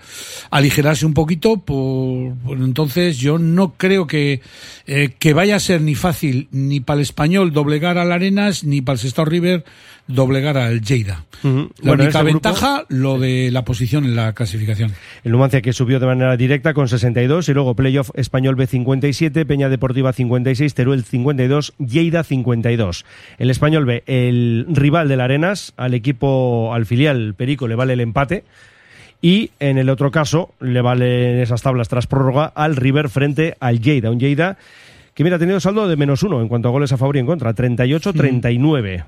aligerarse un poquito, por, por entonces yo no creo que, eh, que vaya a ser ni fácil ni para el español doblegar al Arenas ni para el Sestao River doblegar al Lleida. La Bueno, única grupo- ventaja, lo de la posición en la clasificación. El Numancia que subió de manera directa con 62 y luego Playoff Español B 57, Peña Deportiva 56, Teruel 52, Lleida 52. El Español B, el rival del Arenas, al equipo, al filial Perico le vale el empate. Y en el otro caso, le valen esas tablas tras prórroga al River frente al Lleida. Un Lleida que mira, ha tenido saldo de menos uno en cuanto a goles a favor y en contra, 38-39.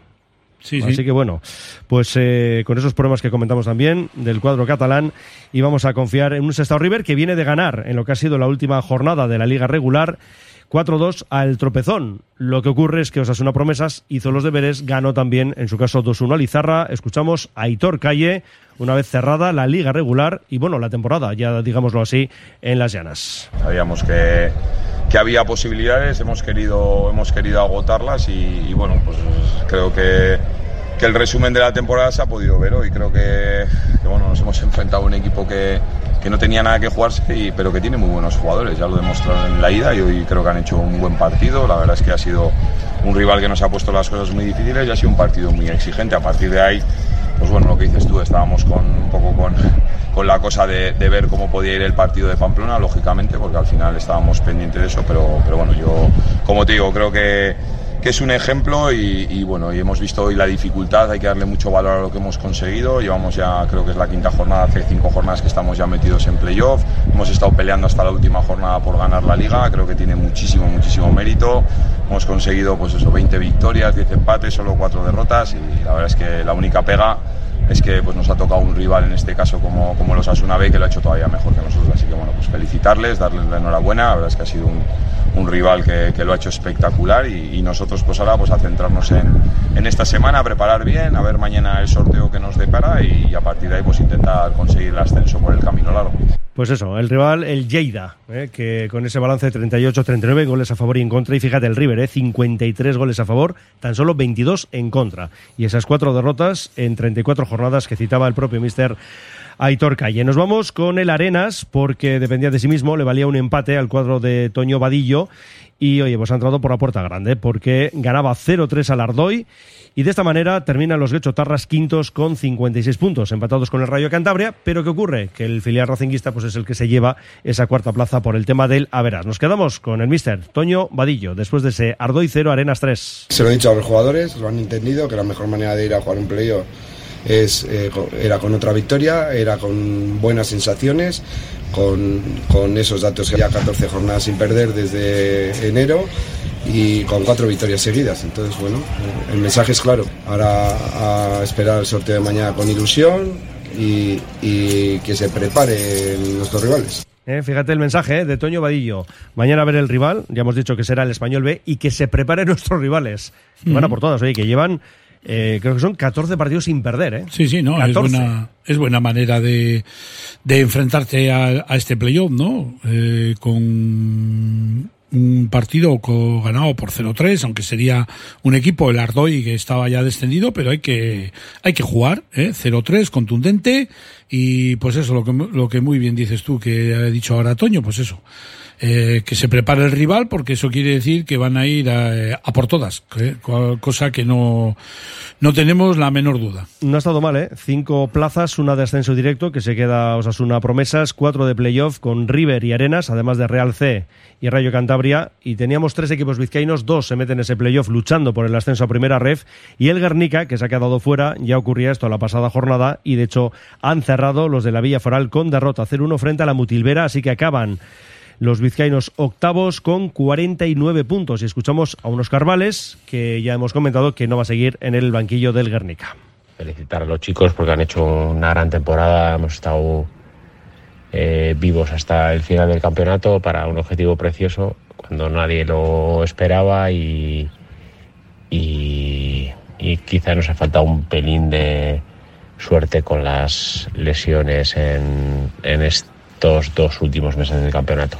Sí, Así sí. que bueno, pues eh, con esos problemas que comentamos también del cuadro catalán, íbamos a confiar en un Sestao River que viene de ganar en lo que ha sido la última jornada de la liga regular. 4-2 al tropezón. Lo que ocurre es que Osasuna Promesas hizo los deberes, ganó también, en su caso 2-1 a Lizarra. Escuchamos a Aitor Calle, una vez cerrada la liga regular y bueno, la temporada, ya digámoslo así, en las llanas. Sabíamos que, que había posibilidades, hemos querido, hemos querido agotarlas y, y bueno, pues creo que, que el resumen de la temporada se ha podido ver hoy. Creo que, bueno, nos hemos enfrentado a un equipo que, que no tenía nada que jugarse, pero que tiene muy buenos jugadores. Ya lo demostraron en la ida y hoy creo que han hecho un buen partido. La verdad es que ha sido un rival que nos ha puesto las cosas muy difíciles y ha sido un partido muy exigente. A partir de ahí, pues bueno, lo que dices tú, estábamos con un poco con, con la cosa de, de, ver cómo podía ir el partido de Pamplona, lógicamente, porque al final estábamos pendientes de eso, pero, pero bueno, yo, como te digo, creo que, que es un ejemplo y, y, bueno, y hemos visto hoy la dificultad, hay que darle mucho valor a lo que hemos conseguido, llevamos ya, creo que es la quinta jornada, hace cinco jornadas que estamos ya metidos en playoff, hemos estado peleando hasta la última jornada por ganar la liga, creo que tiene muchísimo, muchísimo mérito, hemos conseguido pues eso, 20 victorias, 10 empates, solo 4 derrotas y la verdad es que la única pega es que pues, nos ha tocado un rival en este caso como, como los Asuna B que lo ha hecho todavía mejor que nosotros. Así que bueno, pues felicitarles, darles la enhorabuena. La verdad es que ha sido un, un rival que, que, lo ha hecho espectacular y, nosotros pues ahora pues a centrarnos en, en, esta semana, a preparar bien, a ver mañana el sorteo que nos depara y, a partir de ahí pues intentar conseguir el ascenso por el camino largo. Pues eso, el rival, el Lleida, ¿eh? que con ese balance de 38-39 goles a favor y en contra, y fíjate el River, ¿eh? 53 goles a favor, tan solo 22 en contra. Y esas cuatro derrotas en 34 jornadas que citaba el propio mister Aitor Calle. Nos vamos con el Arenas, porque dependía de sí mismo, le valía un empate al cuadro de Toño Vadillo. Y oye, pues ha entrado por la puerta grande, porque ganaba 0-3 al Ardoy. Y de esta manera terminan los Guechotarras quintos con 56 puntos, empatados con el Rayo Cantabria. Pero ¿qué ocurre? Que el filial racinguista pues, es el que se lleva esa cuarta plaza por el tema del Averas. Nos quedamos con el mister Toño Vadillo, después de ese Ardoy 0, Arenas 3. Se lo he dicho a los jugadores, lo han entendido, que la mejor manera de ir a jugar un playoff es, eh, era con otra victoria, era con buenas sensaciones, con, con esos datos que ya 14 jornadas sin perder desde enero y con cuatro victorias seguidas. Entonces, bueno, el mensaje es claro. Ahora a esperar el sorteo de mañana con ilusión y, y que se preparen nuestros rivales. Eh, fíjate el mensaje eh, de Toño Vadillo. Mañana a ver el rival, ya hemos dicho que será el español B, y que se preparen nuestros rivales. Mm -hmm. Van a por todas, oye, que llevan eh, creo que son 14 partidos sin perder, ¿eh? Sí, sí, no, es buena, es buena manera de, de enfrentarte a, a este playoff, ¿no? Eh, con un partido ganado por 0-3, aunque sería un equipo, el Ardoy, que estaba ya descendido, pero hay que, hay que jugar, ¿eh? 0-3, contundente, y pues eso, lo que, lo que muy bien dices tú, que ha dicho ahora Toño, pues eso. Eh, que se prepare el rival porque eso quiere decir que van a ir a, a por todas, ¿eh? cosa que no, no tenemos la menor duda. No ha estado mal, ¿eh? Cinco plazas, una de ascenso directo que se queda Osasuna Promesas, cuatro de playoff con River y Arenas, además de Real C y Rayo Cantabria, y teníamos tres equipos vizcaínos, dos se meten en ese playoff luchando por el ascenso a primera ref, y el Guernica, que se ha quedado fuera, ya ocurría esto la pasada jornada, y de hecho han cerrado los de la Villa Foral con derrota 0-1 frente a la Mutilvera, así que acaban los vizcaínos octavos con 49 puntos. Y escuchamos a unos Carvales que ya hemos comentado que no va a seguir en el banquillo del Guernica. Felicitar a los chicos porque han hecho una gran temporada. Hemos estado eh, vivos hasta el final del campeonato para un objetivo precioso cuando nadie lo esperaba y, y, y quizá nos ha faltado un pelín de suerte con las lesiones en, en este estos dos últimos meses del campeonato.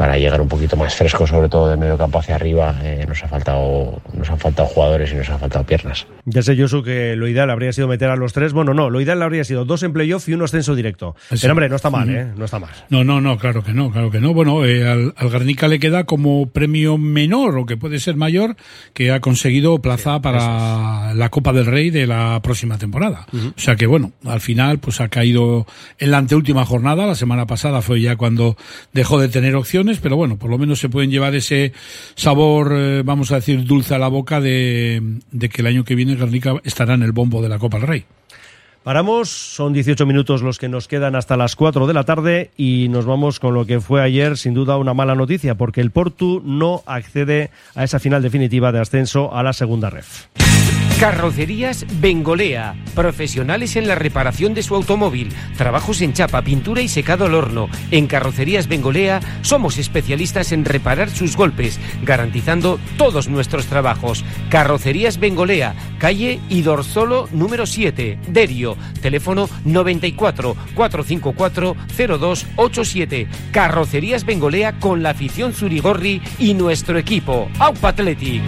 Para llegar un poquito más fresco, sobre todo de medio campo hacia arriba, eh, nos, ha faltado, nos han faltado jugadores y nos han faltado piernas. Ya sé, Josu, que lo ideal habría sido meter a los tres. Bueno, no, lo ideal habría sido dos en playoff y un ascenso directo. Eso. Pero hombre, no está mal, ¿eh? No está mal. No, no, no, claro que no, claro que no. Bueno, eh, al, al Garnica le queda como premio menor, o que puede ser mayor, que ha conseguido plaza sí, para es. la Copa del Rey de la próxima temporada. Uh -huh. O sea que bueno, al final pues ha caído en la anteúltima jornada. La semana pasada fue ya cuando dejó de tener opciones pero bueno, por lo menos se pueden llevar ese sabor, eh, vamos a decir, dulce a la boca de, que el año que viene Guernica estará en el bombo de la Copa del Rey. Paramos, son 18 minutos los que nos quedan hasta las 4 de la tarde y nos vamos con lo que fue ayer, sin duda, una mala noticia, porque el Portu no accede a esa final definitiva de ascenso a la segunda ref. Carrocerías Bengolea, profesionales en la reparación de su automóvil, trabajos en chapa, pintura y secado al horno. En Carrocerías Bengolea somos especialistas en reparar sus golpes, garantizando todos nuestros trabajos. Carrocerías Bengolea, calle Idorsolo número 7, Derio, teléfono 94 454 0287. Carrocerías Bengolea con la afición Zurigorri y nuestro equipo, Aupa Athletic.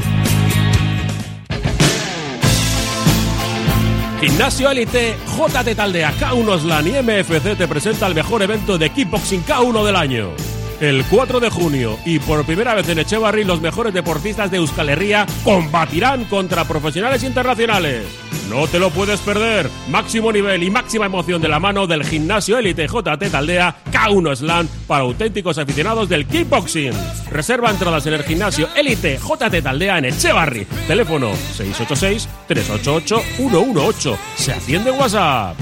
Gimnasio Elite, JT Taldea, K1 Slan y MFC te presenta el mejor evento de kickboxing K1 del año. El 4 de junio y por primera vez en Echevarri los mejores deportistas de Euskal Herria combatirán contra profesionales internacionales. No te lo puedes perder. Máximo nivel y máxima emoción de la mano del gimnasio Elite JT Taldea K1 Slam para auténticos aficionados del kickboxing. Reserva entradas en el gimnasio Elite JT Taldea en Echevarri. Teléfono 686 388 118. Se atiende en WhatsApp.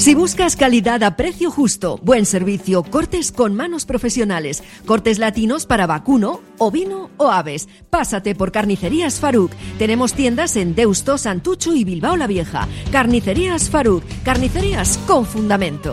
Si buscas calidad a precio justo, buen servicio, cortes con manos profesionales, cortes latinos para vacuno, ovino o aves, pásate por Carnicerías Faruk. Tenemos tiendas en Deusto, Santucho y Bilbao la Vieja. Carnicerías Faruk, carnicerías con fundamento.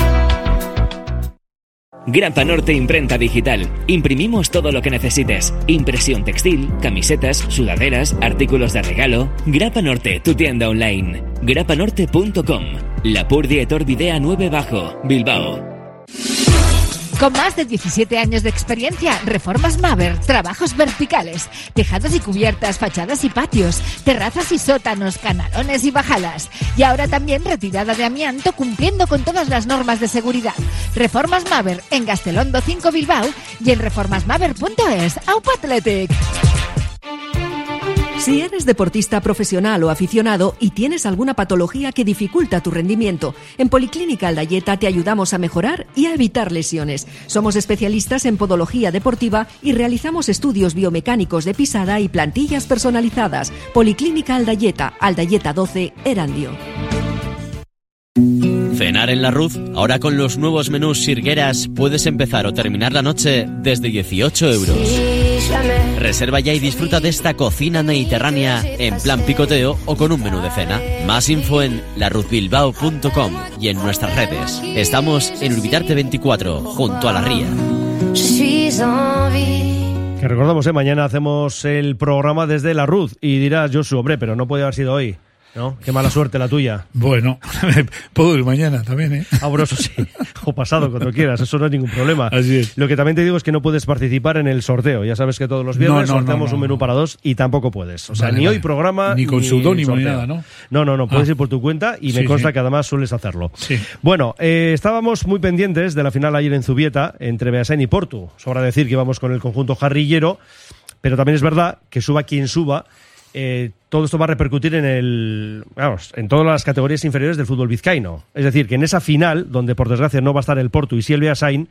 Grapa Norte Imprenta Digital. Imprimimos todo lo que necesites. Impresión textil, camisetas, sudaderas, artículos de regalo. Grapa Norte, tu tienda online. grapanorte.com. La Purdie Videa 9 Bajo, Bilbao. Con más de 17 años de experiencia, Reformas Maver, trabajos verticales, tejados y cubiertas, fachadas y patios, terrazas y sótanos, canalones y bajadas. Y ahora también retirada de amianto cumpliendo con todas las normas de seguridad. Reformas Maver en Gastelondo 5 Bilbao y en reformasmaver.es. Aupa Athletic. Si eres deportista profesional o aficionado y tienes alguna patología que dificulta tu rendimiento, en Policlínica Aldayeta te ayudamos a mejorar y a evitar lesiones. Somos especialistas en podología deportiva y realizamos estudios biomecánicos de pisada y plantillas personalizadas. Policlínica Aldayeta, Aldayeta 12, Erandio. Cenar en la Ruz, ahora con los nuevos menús Sirgueras puedes empezar o terminar la noche desde 18 euros. Reserva ya y disfruta de esta cocina mediterránea en plan picoteo o con un menú de cena. Más info en laruzbilbao.com y en nuestras redes. Estamos en Urbitarte 24, junto a la ría. Que recordamos, ¿eh? mañana hacemos el programa desde la Ruz y dirás, Josu, hombre, pero no puede haber sido hoy. ¿No? Qué mala suerte la tuya. Bueno, puedo ir mañana también, ¿eh? Ah, bueno, eso sí. O pasado, cuando quieras. Eso no es ningún problema. Así es. Lo que también te digo es que no puedes participar en el sorteo. Ya sabes que todos los viernes No, no, sorteamos no, un menú para dos y tampoco puedes. O sea, Vale, ni vale. hoy programa. Ni con seudónimo ni nada, ¿no? No, no, no. Puedes Ah. ir por tu cuenta y me consta sí. que además sueles hacerlo. Sí. Bueno, eh, estábamos muy pendientes de la final ayer en Zubieta entre Beasain y Portu. Sobra decir que íbamos con el conjunto jarrillero, pero también es verdad que suba quien suba. Eh, todo esto va a repercutir en el vamos, en todas las categorías inferiores del fútbol vizcaíno. Es decir, que en esa final, donde por desgracia no va a estar el Portu y sí el Beasain,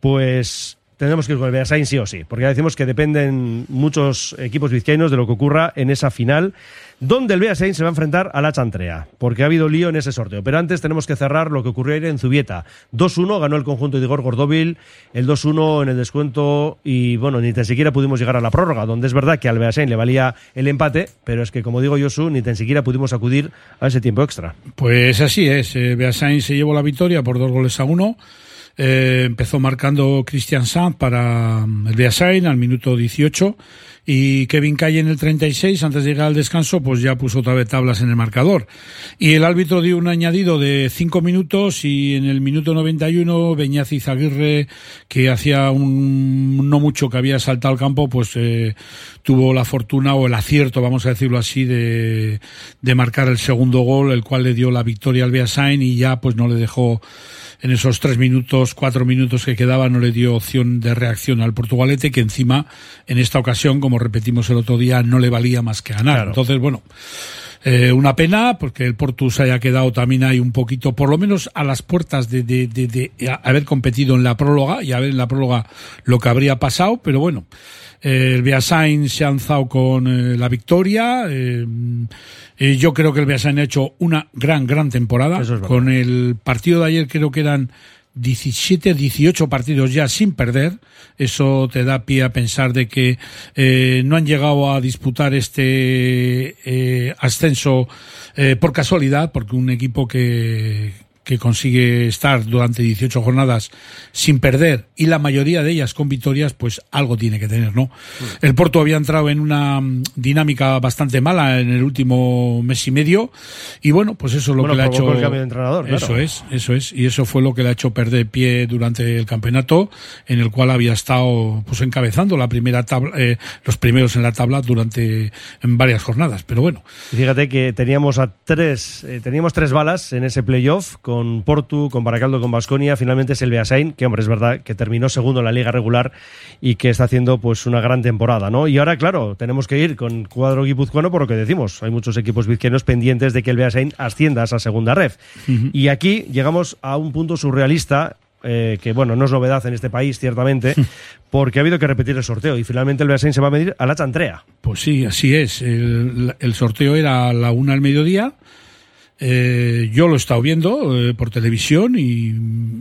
pues tendremos que ir con el Beasain sí o sí, porque ya decimos que dependen muchos equipos vizcaínos de lo que ocurra en esa final, donde el Beasain se va a enfrentar a la Chantrea, porque ha habido lío en ese sorteo. Pero antes tenemos que cerrar lo que ocurrió ayer en Zubieta. 2-1 ganó el conjunto de Igor Gordóvil, el 2-1 en el descuento y bueno, ni tan siquiera pudimos llegar a la prórroga, donde es verdad que al Beasain le valía el empate, pero es que como digo Josu, ni tan siquiera pudimos acudir a ese tiempo extra. Pues así es. Eh, Beasain se llevó la victoria por dos goles a uno. Eh, empezó marcando Christian Sanz para mm, el Beasain al minuto 18 y Kevin Calle en el 36, antes de llegar al descanso, pues ya puso otra vez tablas en el marcador. Y el árbitro dio un añadido de cinco minutos y en el minuto 91 Beñazi Zaguirre, que hacía un, no mucho que había saltado al campo, pues eh, tuvo la fortuna o el acierto, vamos a decirlo así, de, de marcar el segundo gol, el cual le dio la victoria al Beasain y ya pues no le dejó en esos tres minutos, cuatro minutos que quedaban, no le dio opción de reacción al Portugalete, que encima, en esta ocasión, como como repetimos el otro día, no le valía más que ganar. Entonces, bueno, eh, una pena porque el Portus haya quedado también ahí un poquito, por lo menos a las puertas de, de, de, de haber competido en la próloga y a ver en la próloga lo que habría pasado, pero bueno. Eh, el Beasain se ha alzado con eh, la victoria. Eh, yo creo que el Beasain ha hecho una gran, gran temporada. con el partido de ayer creo que eran 17, 18 partidos ya sin perder. Eso te da pie a pensar de que eh, no han llegado a disputar este eh, ascenso eh, por casualidad, porque un equipo que, que consigue estar durante 18 jornadas sin perder y la mayoría de ellas con victorias, pues algo tiene que tener, ¿no? El Porto había entrado en una mm, dinámica bastante mala en el último mes y medio y bueno, pues eso es lo Bueno, que le ha hecho el cambio de entrenador, claro. Eso es, eso es y eso fue lo que le ha hecho perder pie durante el campeonato en el cual había estado pues encabezando la primera tabla eh, los primeros en la tabla durante en varias jornadas, pero bueno, Y fíjate que teníamos a tres, eh, teníamos tres balas en ese playoff con Portu, con Baracaldo, con Basconia. Finalmente es el Beasain, que hombre, es verdad que terminó segundo en la liga regular y que está haciendo pues una gran temporada, ¿no? Y ahora, claro, tenemos que ir con cuadro guipuzcoano por lo que decimos. Hay muchos equipos vizqueños pendientes de que el Beasain ascienda a esa segunda ref. Y aquí llegamos a un punto surrealista eh, que bueno, no es novedad en este país, ciertamente, porque ha habido que repetir el sorteo y finalmente el Beasain se va a medir a la Chantrea. Pues sí, así es. El, el sorteo era a la una al mediodía. Eh, yo lo he estado viendo eh, por televisión y,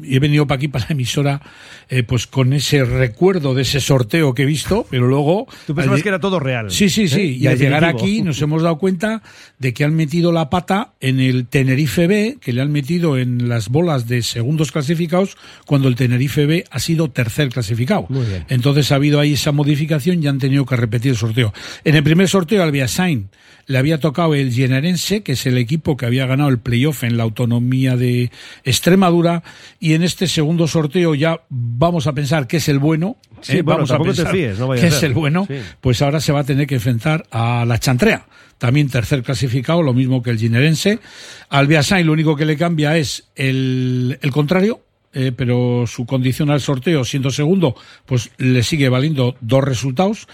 y he venido para aquí, para la emisora, eh, pues con ese recuerdo de ese sorteo que he visto, pero luego... Tú pensabas que era todo real. Sí, sí, sí. Y al llegar aquí nos hemos dado cuenta de que han metido la pata en el Tenerife B, que le han metido en las bolas de segundos clasificados, cuando el Tenerife B ha sido tercer clasificado. Muy bien. Entonces ha habido ahí esa modificación y han tenido que repetir el sorteo. En el primer sorteo al Beasain le había tocado el Generense, que es el equipo que había ganado el playoff en la autonomía de Extremadura, y en este segundo sorteo ya vamos a pensar que es el bueno. Sí, ¿eh? bueno, vamos a te pensar fíes, no vaya a que es el bueno, Sí. pues ahora se va a tener que enfrentar a la Chantrea, también tercer clasificado, lo mismo que el Ginerense. Al Beasain lo único que le cambia es el, el contrario, eh, pero su condición al sorteo, siendo segundo, pues le sigue valiendo dos resultados.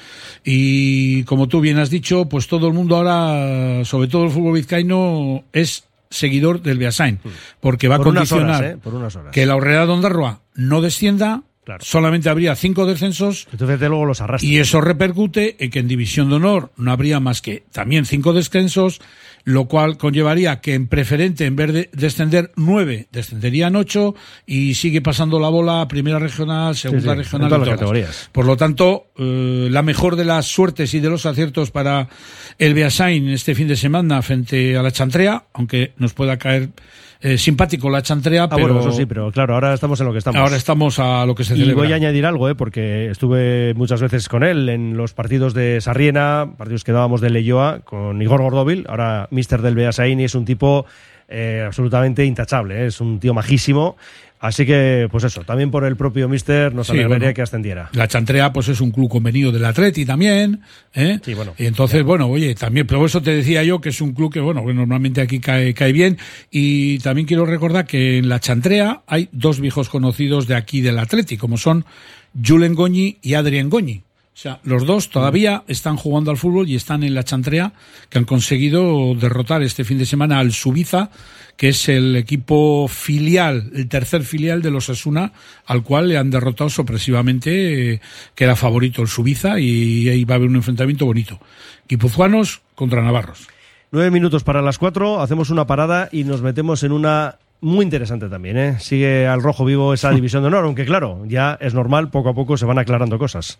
Y como tú bien has dicho, pues todo el mundo ahora, sobre todo el fútbol vizcaíno, es seguidor del Beasain, porque va Por a unas condicionar horas, ¿eh? Por unas horas. que la Horrera de Ondarroa no descienda, solamente habría cinco descensos. Entonces luego los arrastra. Y eso repercute en que en División de Honor no habría más que también cinco descensos, lo cual conllevaría que en preferente, en vez de descender nueve, descenderían ocho y sigue pasando la bola a primera regional, segunda sí, regional en todas y las categorías. Por lo tanto, eh, la mejor de las suertes y de los aciertos para el Beasain este fin de semana frente a la Chantrea, aunque nos pueda caer eh, simpático la Chantrea, Ah, pero bueno, eso sí, pero claro, ahora estamos en lo que estamos. ahora estamos a lo que se Y celebra. voy a añadir algo, ¿eh? porque estuve muchas veces con él en los partidos de Sarriena, partidos que dábamos de Leyoa, con Igor Gordóvil, ahora mister del Beasain, y es un tipo eh, absolutamente intachable, ¿eh? es un tío majísimo. Así que, pues eso, también por el propio mister nos Sí, alegraría bueno. que ascendiera. La Chantrea, pues es un club convenido del Atleti también, ¿eh? Sí, bueno. Y entonces, bueno, oye, también, pero eso te decía yo que es un club que, bueno, que normalmente aquí cae, cae bien. Y también quiero recordar que en la Chantrea hay dos viejos conocidos de aquí del Atleti, como son Julen Goñi y Adrien Goñi. O sea, los dos todavía están jugando al fútbol y están en la Chantrea, que han conseguido derrotar este fin de semana al Subiza, que es el equipo filial, el tercer filial de los Asuna, al cual le han derrotado sorpresivamente, eh, que era favorito el Subiza, y ahí va a haber un enfrentamiento bonito. Guipuzcoanos contra Navarros. Nueve minutos para las cuatro, hacemos una parada y nos metemos en una muy interesante también. ¿eh? Sigue al rojo vivo esa división de honor, aunque claro, ya es normal, poco a poco se van aclarando cosas.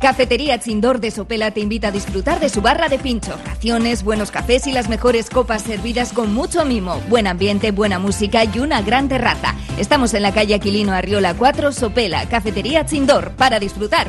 Cafetería Chindor de Sopela te invita a disfrutar de su barra de pincho, raciones, buenos cafés y las mejores copas servidas con mucho mimo, buen ambiente, buena música y una gran terraza. Estamos en la calle Aquilino Arriola 4, Sopela, Cafetería Chindor, para disfrutar.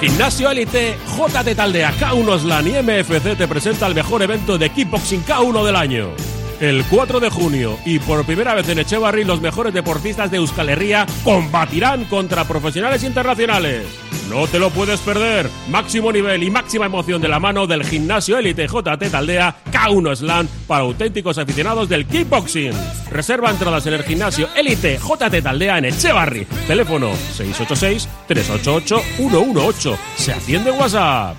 Gimnasio Elite, JT Taldea, K1 Slan y MFC te presenta el mejor evento de kickboxing K1 del año. El 4 de junio y por primera vez en Echevarri los mejores deportistas de Euskal Herria combatirán contra profesionales internacionales. No te lo puedes perder. Máximo nivel y máxima emoción de la mano del gimnasio élite JT Taldea K1 Slam para auténticos aficionados del kickboxing. Reserva entradas en el gimnasio élite JT Taldea en Echevarri. Teléfono 686 388 118. Se atiende en WhatsApp.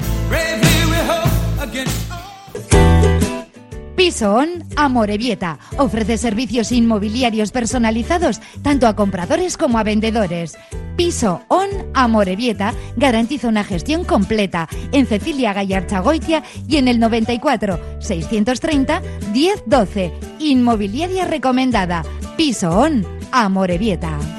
Piso On Amorebieta ofrece servicios inmobiliarios personalizados tanto a compradores como a vendedores. Piso On Amorebieta garantiza una gestión completa en Cecilia Gallarchagoitia y en el 94 630 1012. Inmobiliaria recomendada. Piso On Amorebieta.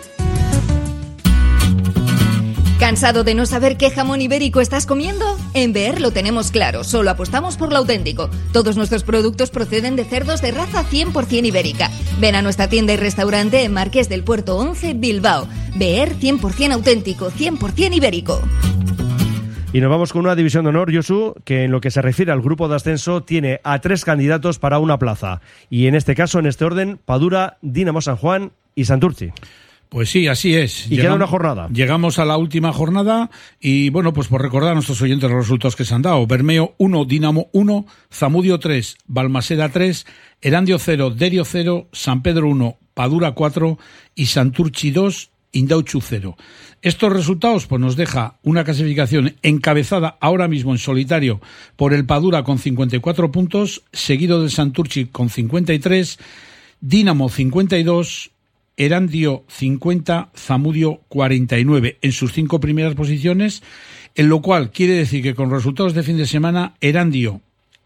¿Cansado de no saber qué jamón ibérico estás comiendo? En Beer lo tenemos claro, solo apostamos por lo auténtico. Todos nuestros productos proceden de cerdos de raza 100% ibérica. Ven a nuestra tienda y restaurante en Marqués del Puerto 11, Bilbao. Beer 100% auténtico, 100% ibérico. Y nos vamos con una división de honor, Josu, que en lo que se refiere al grupo de ascenso tiene a tres candidatos para una plaza. Y en este caso, en este orden, Padura, Dinamo San Juan y Santurci. Pues sí, así es. Y queda una jornada. Llegamos a la última jornada y bueno, pues por recordar a nuestros oyentes los resultados que se han dado. Bermeo 1, Dinamo 1, Zamudio 3, Balmaseda 3, Erandio 0, Derio 0, San Pedro 1, Padura 4 y Santurchi 2, Indauchu 0. Estos resultados pues nos deja una clasificación encabezada ahora mismo en solitario por el Padura con 54 puntos, seguido del Santurchi con 53, Dinamo 52, Erandio 50, Zamudio 49 en sus cinco primeras posiciones, en lo cual quiere decir que con resultados de fin de semana, Erandio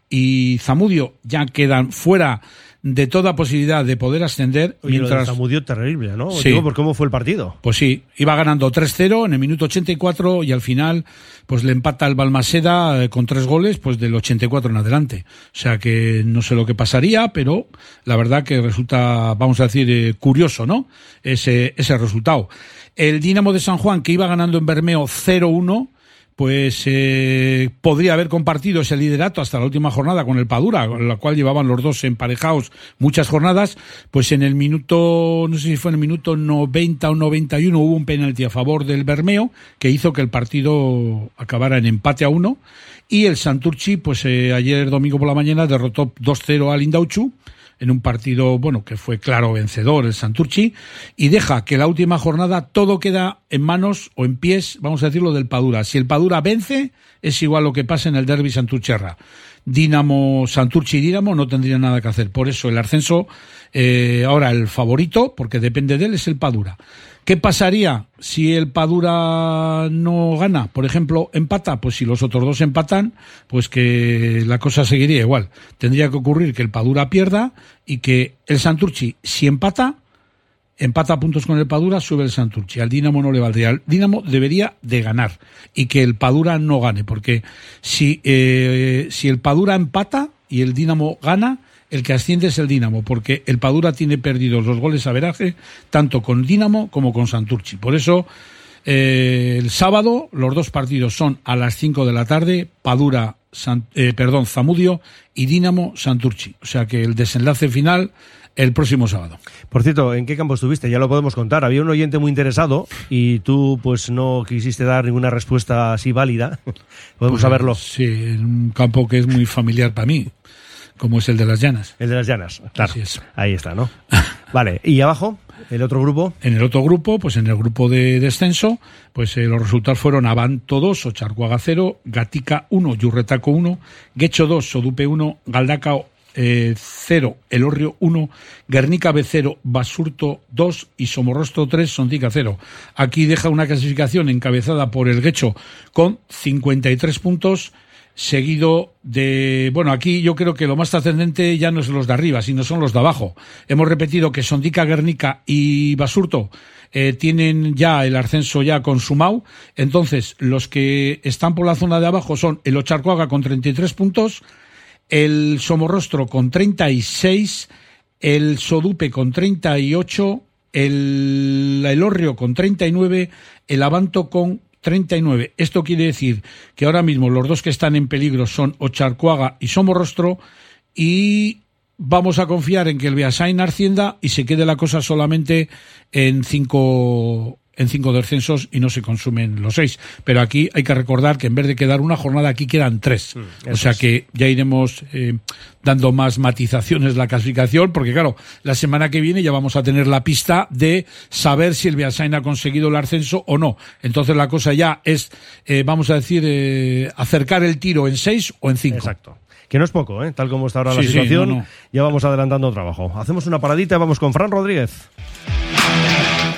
y Zamudio ya quedan fuera de toda posibilidad de poder ascender. Oye, mientras... lo de Zamudio terrible, ¿no? Sí. Digo, ¿por cómo fue el partido? Pues sí, iba ganando 3-0 en el minuto 84 y al final pues le empata el Balmaseda eh, con tres goles pues del 84 en adelante. O sea que no sé lo que pasaría, pero la verdad que resulta, vamos a decir, eh, curioso, ¿no? Ese, ese resultado. El Dinamo de San Juan, que iba ganando en Bermeo 0-1, pues eh, podría haber compartido ese liderato hasta la última jornada con el Padura, con la cual llevaban los dos emparejados muchas jornadas, pues en el minuto, no sé si fue en el minuto 90 o 91 hubo un penalti a favor del Bermeo que hizo que el partido acabara en empate a uno y el Santurchi, pues eh, ayer domingo por la mañana derrotó 2-0 al Indauchu en un partido, bueno, que fue claro vencedor el Santurchi, y deja que la última jornada todo queda en manos o en pies, vamos a decirlo, del Padura. Si el Padura vence, es igual lo que pasa en el derby Santurcherra. Dinamo, Santurchi y Dinamo no tendrían nada que hacer. Por eso el ascenso, eh, ahora el favorito, porque depende de él, es el Padura. ¿Qué pasaría si el Padura no gana? Por ejemplo, empata. Pues si los otros dos empatan, pues que la cosa seguiría igual. Tendría que ocurrir que el Padura pierda y que el Santurchi, si empata, empata puntos con el Padura, sube el Santurchi. Al Dinamo no le valdría. El Dinamo debería de ganar y que el Padura no gane, porque si, eh, si el Padura empata y el Dinamo gana, el que asciende es el Dinamo, porque el Padura tiene perdidos los goles a veraje, tanto con Dinamo como con Santurchi. Por eso, eh, el sábado, los dos partidos son a las 5 de la tarde, Padura, San, eh, perdón, Zamudio y Dinamo Santurchi. O sea que el desenlace final el próximo sábado. Por cierto, ¿en qué campo estuviste? Ya lo podemos contar. Había un oyente muy interesado y tú pues no quisiste dar ninguna respuesta así válida. podemos Pues, saberlo. Sí, en un campo que es muy familiar para mí, como es el de las Llanas. El de las Llanas, claro. Así es. Ahí está, ¿no? vale, ¿y abajo? ¿El otro grupo? En el otro grupo, pues en el grupo de descenso, pues eh, los resultados fueron Avanto 2, Ocharcuaga 0, Gatica 1, Yurretaco 1, Guecho 2, Sodupe 1, Galdacao eh, 0, Elorrio 1, Guernica B 0, Basurto 2 y Somorrostro 3, Sondica 0. Aquí deja una clasificación encabezada por el Guecho con 53 puntos, seguido de, bueno, aquí yo creo que lo más trascendente ya no es los de arriba, sino son los de abajo. Hemos repetido que Sondica, Guernica y Basurto eh, tienen ya el ascenso ya consumado. Entonces, los que están por la zona de abajo son el Ocharcoaga con 33 puntos, el Somorrostro con 36, el Sodupe con 38, el Elorrio con 39, el Avanto con 39. Esto quiere decir que ahora mismo los dos que están en peligro son Ocharcoaga y Somorrostro y vamos a confiar en que el Beasain ascienda y se quede la cosa solamente en cinco en cinco descensos y no se consumen los seis. Pero aquí hay que recordar que en vez de quedar una jornada, aquí quedan tres. Mm, o sea es. que ya iremos eh, dando más matizaciones la clasificación, porque claro, la semana que viene ya vamos a tener la pista de saber si el Beasain ha conseguido el ascenso o no. Entonces la cosa ya es, eh, vamos a decir, eh, acercar el tiro en seis o en cinco. Exacto. Que no es poco, ¿eh? tal como está ahora la Sí, sí, situación. no, no. Ya vamos adelantando trabajo. Hacemos una paradita y vamos con Fran Rodríguez.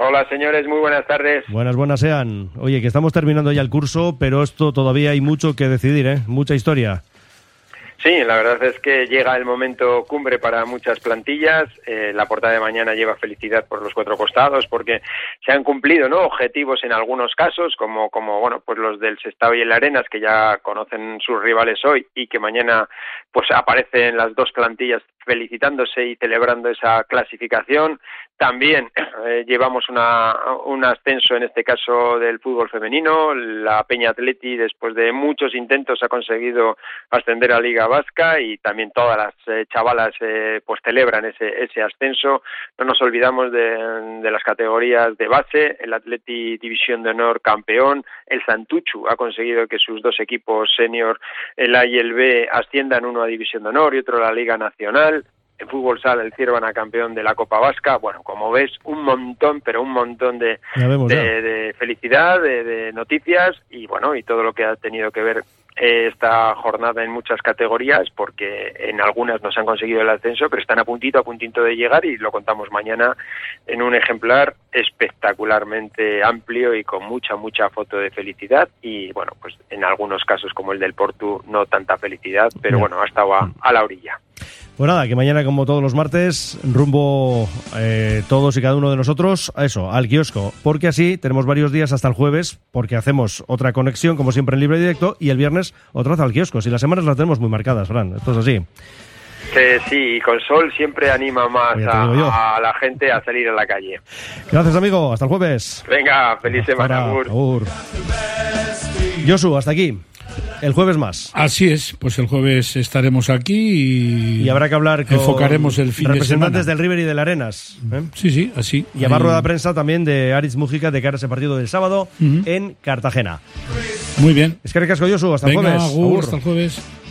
Hola señores, muy buenas tardes. Buenas, buenas sean. Oye, que estamos terminando ya el curso, pero esto todavía hay mucho que decidir, ¿eh? Mucha historia. Sí, la verdad es que llega el momento cumbre para muchas plantillas. Eh, la portada de mañana lleva felicidad por los cuatro costados porque se han cumplido ¿no? objetivos en algunos casos, como, como bueno, pues los del Sestao y el Arenas, que ya conocen sus rivales hoy y que mañana pues aparecen las dos plantillas felicitándose y celebrando esa clasificación. También eh, llevamos una, un ascenso, en este caso del fútbol femenino. La Peña Atleti, después de muchos intentos, ha conseguido ascender a Liga Vasca y también todas las eh, chavalas eh, pues celebran ese, ese ascenso. No nos olvidamos de, las categorías de base. El Atleti División de Honor campeón. El Santuchu ha conseguido que sus dos equipos senior, el A y el B, asciendan uno a División de Honor y otro a la Liga Nacional en fútbol sala el Ciervana campeón de la Copa Vasca. Bueno, como ves, un montón, pero un montón de, vemos, de, felicidad, de, de noticias y bueno, y todo lo que ha tenido que ver esta jornada en muchas categorías, porque en algunas no se han conseguido el ascenso, pero están a puntito, a puntito de llegar y lo contamos mañana en un ejemplar espectacularmente amplio y con mucha, mucha foto de felicidad y bueno, pues en algunos casos como el del Portu no tanta felicidad, pero bueno, ha estado a, a la orilla. Pues nada, que mañana, como todos los martes, rumbo eh, todos y cada uno de nosotros a eso, al kiosco. Porque así tenemos varios días hasta el jueves, porque hacemos otra conexión, como siempre, en libre y directo, y el viernes otra vez al kiosco. Si las semanas las tenemos muy marcadas, Fran, esto es así. Que sí, y con sol siempre anima más a, a la gente a salir a la calle. Gracias, amigo. Hasta el jueves. Venga, feliz semana. Josu, hasta aquí. El jueves más. Así es, pues el jueves estaremos aquí y, Y habrá que hablar con enfocaremos el fin de representantes del River y del Arenas. ¿eh? Sí, sí, así. Y habrá rueda de prensa también de Aritz Mujica de cara a ese partido del sábado Ujú. en Cartagena. Muy bien. Es que recasco Josu, hasta el Venga, jueves. agur, Agur. hasta el jueves.